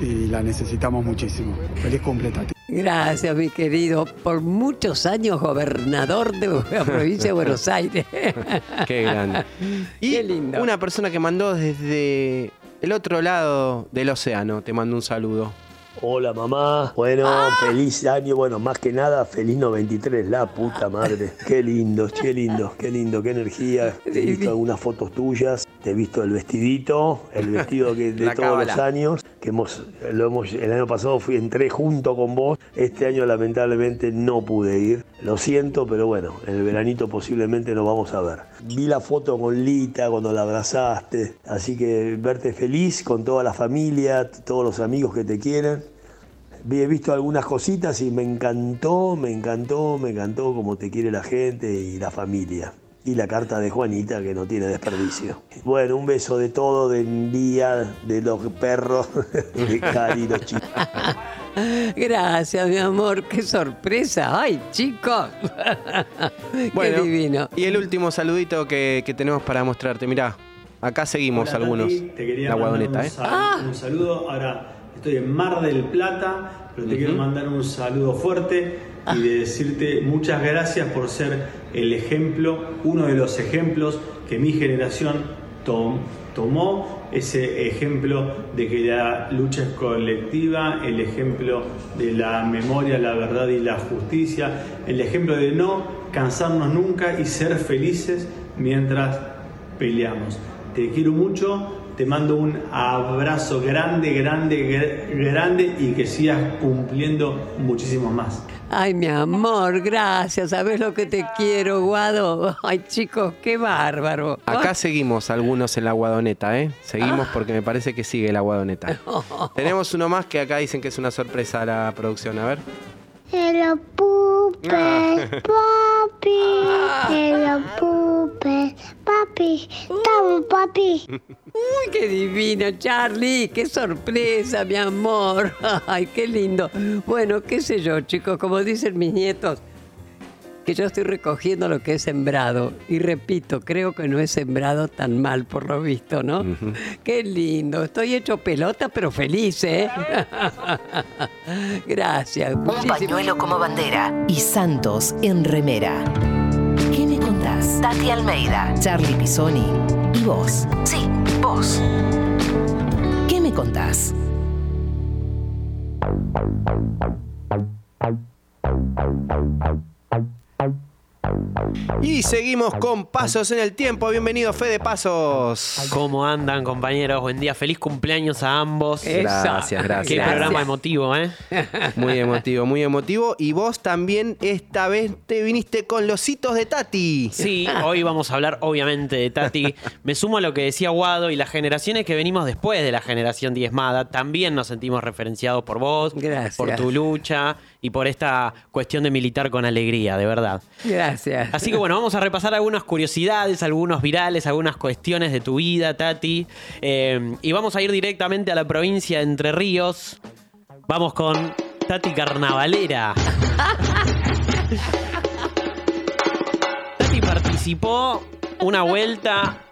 y la necesitamos muchísimo. Feliz cumple, Tati. Gracias, mi querido. Por muchos años gobernador de la [LAUGHS] provincia de Buenos Aires. Qué grande. Y una persona que mandó desde el otro lado del océano, te mando un saludo. Hola mamá, bueno, feliz año, bueno, más que nada, feliz 93, la puta madre. [LAUGHS] Qué lindo, qué lindo, qué lindo, qué energía. He visto algunas fotos tuyas, te he visto el vestidito, el vestido que de La todos los años, que hemos, lo hemos, el año pasado fui, entré junto con vos, este año lamentablemente no pude ir, lo siento, pero bueno, en el veranito posiblemente nos vamos a ver. Vi la foto con Lita cuando la abrazaste, así que verte feliz con toda la familia, todos los amigos que te quieren. He visto algunas cositas y me encantó, me encantó, me encantó como te quiere la gente y la familia. Y la carta de Juanita que no tiene desperdicio. Bueno, un beso de todo, del día, de los perros, [LAUGHS] de Cari y los chicos. Gracias, mi amor. Qué sorpresa. Ay, chicos. [LAUGHS] Bueno, Qué divino. y el último saludito que, que tenemos para mostrarte. Mirá, acá seguimos Hola, algunos. Tati, te quería la mandar ¿eh? un saludo. Ahora estoy en Mar del Plata, pero te quiero mandar un saludo fuerte y de decirte muchas gracias por ser el ejemplo, uno de los ejemplos que mi generación tom- tomó, ese ejemplo de que la lucha es colectiva, el ejemplo de la memoria, la verdad y la justicia, el ejemplo de no cansarnos nunca y ser felices mientras peleamos. Te quiero mucho, te mando un abrazo grande, grande, gr- grande y que sigas cumpliendo muchísimos más. Ay, mi amor, gracias. ¿Sabes lo que te quiero, Guado? Ay, chicos, qué bárbaro. Acá seguimos algunos en la guadoneta, ¿eh? Seguimos porque me parece que sigue la guadoneta. [LAUGHS] Tenemos uno más que acá dicen que es una sorpresa a la producción. A ver. Hello pupes, papi. [LAUGHS] Hello pupes, papi. Estamos, papi. Uy, qué divino, Charlie. Qué sorpresa, mi amor. [LAUGHS] Ay, qué lindo. Bueno, qué sé yo, chicos, como dicen mis nietos, que yo estoy recogiendo lo que he sembrado. Y repito, creo que no he sembrado tan mal por lo visto, ¿no? Qué lindo. Estoy hecho pelota, pero feliz, ¿eh? [LAUGHS] Gracias. Un muchísimas- pañuelo como bandera y Santos en remera. Tati Almeida, Charlie Pisoni y vos. Sí, vos. ¿Qué me contás? Y seguimos con Pasos en el Tiempo. Bienvenido, Fede Pasos. ¿Cómo andan, compañeros? Buen día, feliz cumpleaños a ambos. Gracias, gracias. Qué Gracias. programa emotivo, ¿eh? Muy emotivo, muy emotivo. Y vos también esta vez te viniste con los hitos de Tati. Sí, hoy vamos a hablar obviamente de Tati. Me sumo a lo que decía Guado y las generaciones que venimos después de la generación diezmada también nos sentimos referenciados por vos, Gracias. por tu lucha y por esta cuestión de militar con alegría, de verdad. Gracias. Así que bueno, vamos a repasar algunas curiosidades, algunos virales, algunas cuestiones de tu vida, Tati. Eh, y vamos a ir directamente a la provincia de Entre Ríos. Vamos con Tati Carnavalera. [LAUGHS] Tati participó una vuelta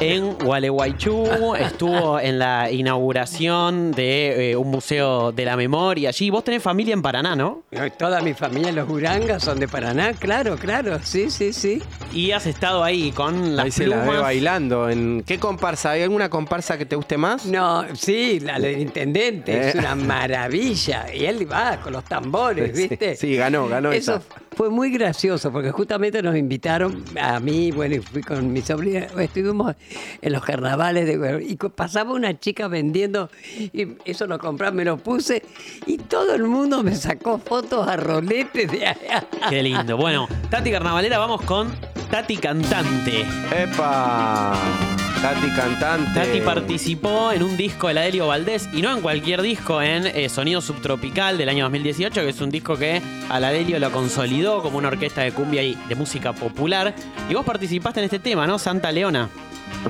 en Gualeguaychú, estuvo en la inauguración de eh, un museo de la memoria allí. Vos tenés familia en Paraná, ¿no? Toda mi familia, los Urangas, son de Paraná, claro, claro, sí, sí, sí. Y has estado ahí con las Ahí se la ve plumas. bailando. ¿En qué comparsa? ¿Hay alguna comparsa que te guste más? No, sí, la del intendente, es Eh. una maravilla. Y él va con los tambores, [LAUGHS] Sí, ¿viste? sí, ganó, ganó Eso esa. fue muy gracioso porque justamente nos invitaron a mí, bueno, y fui con mi sobrina, estuvimos en los carnavales de y pasaba una chica vendiendo y eso lo compré, me lo puse y todo el mundo me sacó fotos a roletes de allá. [LAUGHS] Qué lindo. Bueno, Tati Carnavalera, vamos con Tati Cantante. ¡Epa! Tati cantante. Tati participó en un disco de la Delio Valdés y no en cualquier disco, en eh, Sonido Subtropical del año 2018, que es un disco que a la Delio lo consolidó como una orquesta de cumbia y de música popular. Y vos participaste en este tema, ¿no? Santa Leona.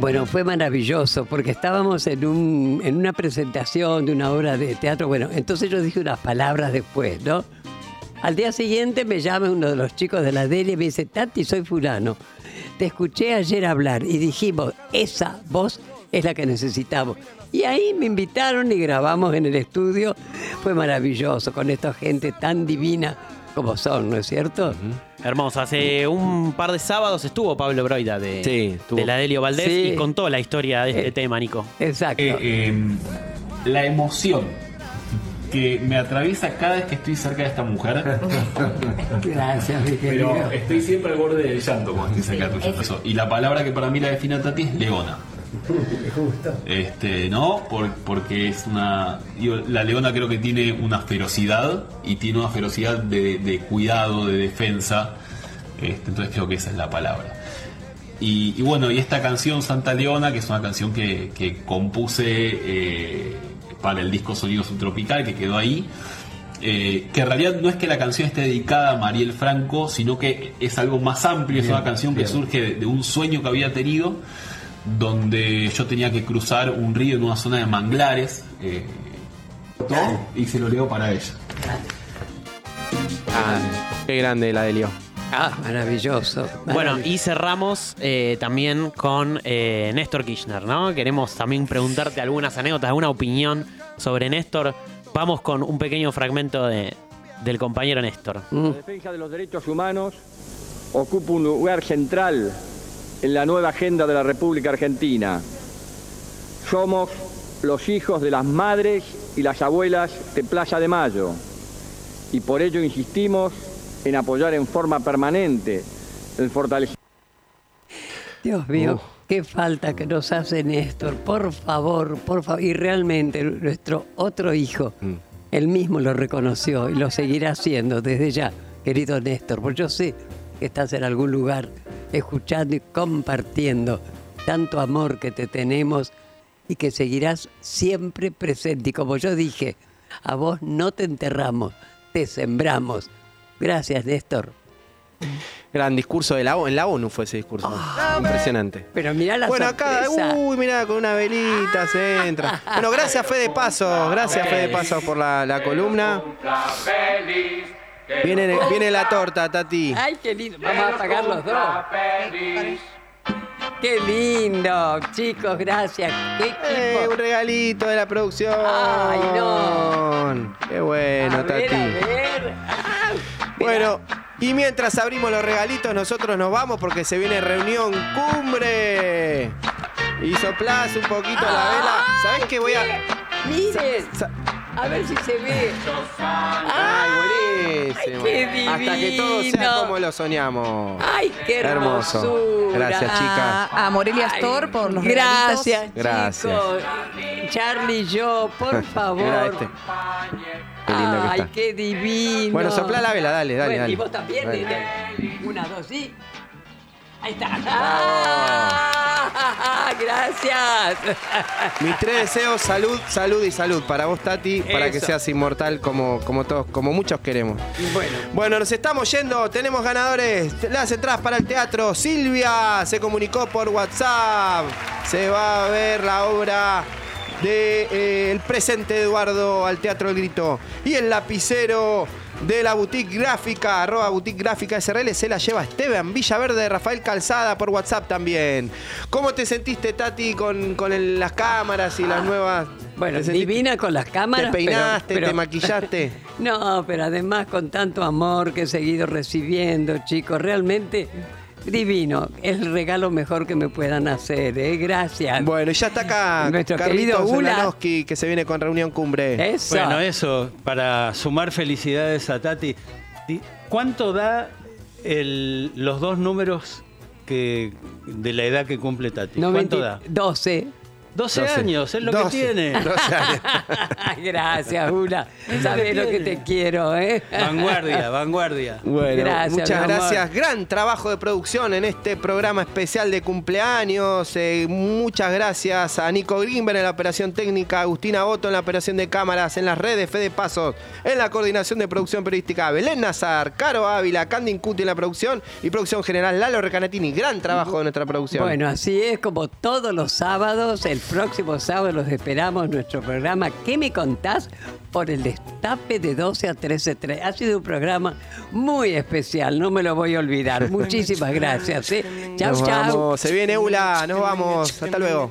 Bueno, fue maravilloso porque estábamos en, un, en una presentación de una obra de teatro. Bueno, entonces yo dije unas palabras después, ¿no? Al día siguiente me llama uno de los chicos de la Delia y me dice, Tati, soy fulano. Te escuché ayer hablar y dijimos, esa voz es la que necesitamos. Y ahí me invitaron y grabamos en el estudio. Fue maravilloso con esta gente tan divina como son, ¿no es cierto? Hermoso. Hace un par de sábados estuvo Pablo Broida de, Sí, de la Delio Valdés Sí. y contó la historia de este tema, Nico. Exacto. Eh, eh, la emoción que me atraviesa cada vez que estoy cerca de esta mujer. [LAUGHS] Gracias, mi Pero estoy siempre al borde del llanto cuando estoy cerca tuyo. Y la palabra que para mí la define a Tati es leona. [LAUGHS] Este, ¿no? Por- porque es una. digo, la leona creo que tiene una ferocidad y tiene una ferocidad de, de cuidado, de defensa. Este, entonces creo que esa es la palabra. Y, y bueno, y esta canción Santa Leona, que es una canción que, que compuse eh, para el disco Sonido Subtropical, que quedó ahí. eh, que en realidad no es que la canción esté dedicada a Mariel Franco, sino que es algo más amplio, es una canción que surge de, de un sueño que había tenido, donde yo tenía que cruzar un río en una zona de manglares, eh, y se lo leo para ella. Ah, qué grande la Delio. Ah, maravilloso. Bueno, y cerramos eh, también con eh, Néstor Kirchner, ¿no? Queremos también preguntarte algunas anécdotas, alguna opinión sobre Néstor. Vamos con un pequeño fragmento de, del compañero Néstor. La defensa de los derechos humanos ocupa un lugar central en la nueva agenda de la República Argentina. Somos los hijos de las madres y las abuelas de Plaza de Mayo y por ello insistimos en apoyar en forma permanente el fortalecimiento. Dios mío, qué falta que nos hace Néstor. Por favor, por favor. Y realmente nuestro otro hijo, él mismo lo reconoció y lo seguirá haciendo desde ya, querido Néstor. Porque yo sé que estás en algún lugar escuchando y compartiendo tanto amor que te tenemos y que seguirás siempre presente. Y como yo dije, a vos no te enterramos, te sembramos. Gracias, Néstor. Gran discurso de la ONU. En la ONU fue ese discurso. Impresionante. Pero mirá la Bueno, acá, sorpresa. uy, mirá, con una velita se entra. Bueno, gracias Fede Paso, gracias Fede Paso por la, la columna. Viene, viene la torta, Tati. Ay, qué lindo. Vamos a pagar los dos. Qué lindo, chicos, gracias. Qué Eh, un regalito de la producción. Ay, no. Qué bueno, A ver, Tati. a ver. Bueno, y mientras abrimos los regalitos, nosotros nos vamos porque se viene reunión cumbre. Y soplás un poquito la vela. ¿Sabés qué voy a.? Miren, a ver si se ve. ¡Ay, buenísimo! qué Hasta que todo sea divino. como lo soñamos. Ay, qué Hermoso. hermosura. Gracias, chicas. A Morelia Store por los Gracias, Gracias. chicos. Charlie y yo, por [LAUGHS] favor. Mira este. Qué lindo que Ay, está. qué divino. Bueno, soplá la vela, dale, dale, Bueno, dale. Y vos también, Dale. Una, dos, sí. Ahí está. Ah, gracias. Mis tres deseos, salud, salud y salud para vos, Tati, para que seas inmortal como, como todos, como muchos queremos. Bueno. Bueno, nos estamos yendo, tenemos ganadores. Las entradas para el teatro. Silvia se comunicó por WhatsApp. Se va a ver la obra de eh, El presente Eduardo al Teatro El Grito. Y el lapicero de la boutique gráfica, arroba boutique gráfica SRL, se la lleva Esteban Villaverde, Rafael Calzada por WhatsApp también. ¿Cómo te sentiste, Tati, con, con el- las cámaras y las nuevas? Bueno, ¿Te sentiste- divina con las cámaras. ¿Te peinaste, pero- pero- te maquillaste? [LAUGHS] No, pero además con tanto amor que he seguido recibiendo, chicos, realmente divino. El regalo mejor que me puedan hacer, ¿eh? Gracias. Bueno, y ya está acá Nuestro Carlitos querido Ula. Ulanowski, que se viene con reunión cumbre. Eso. Bueno, eso, para sumar felicidades a Tati. ¿Cuánto da el- los dos números que, de la edad que cumple Tati? ¿Cuánto da? 12. 12, 12. años, es lo 12. [LAUGHS] que tiene. 12 años. Gracias, Ula. Sabes lo que te quiero, ¿eh? Vanguardia, vanguardia. Bueno, Gracias, muchas gracias. Gran trabajo de producción en este programa especial de cumpleaños. Eh, muchas gracias a Nico Grimber en la operación técnica, Agustina Boto en la operación de cámaras, en las redes, Fede Pasos, en la coordinación de producción periodística, Belén Nazar, Caro Ávila, Candy Incuti en la producción y producción general, Lalo Recanatini. Gran trabajo de nuestra producción. Bueno, así es como todos los sábados, el próximo sábado los esperamos en nuestro programa ¿Qué me contás? por el destape de 12 a 13.3. Ha sido un programa muy especial, no me lo voy a olvidar. Muchísimas gracias. ¿eh? Chau, Nos chau. vamos. Se viene Ula, nos vamos. Hasta luego.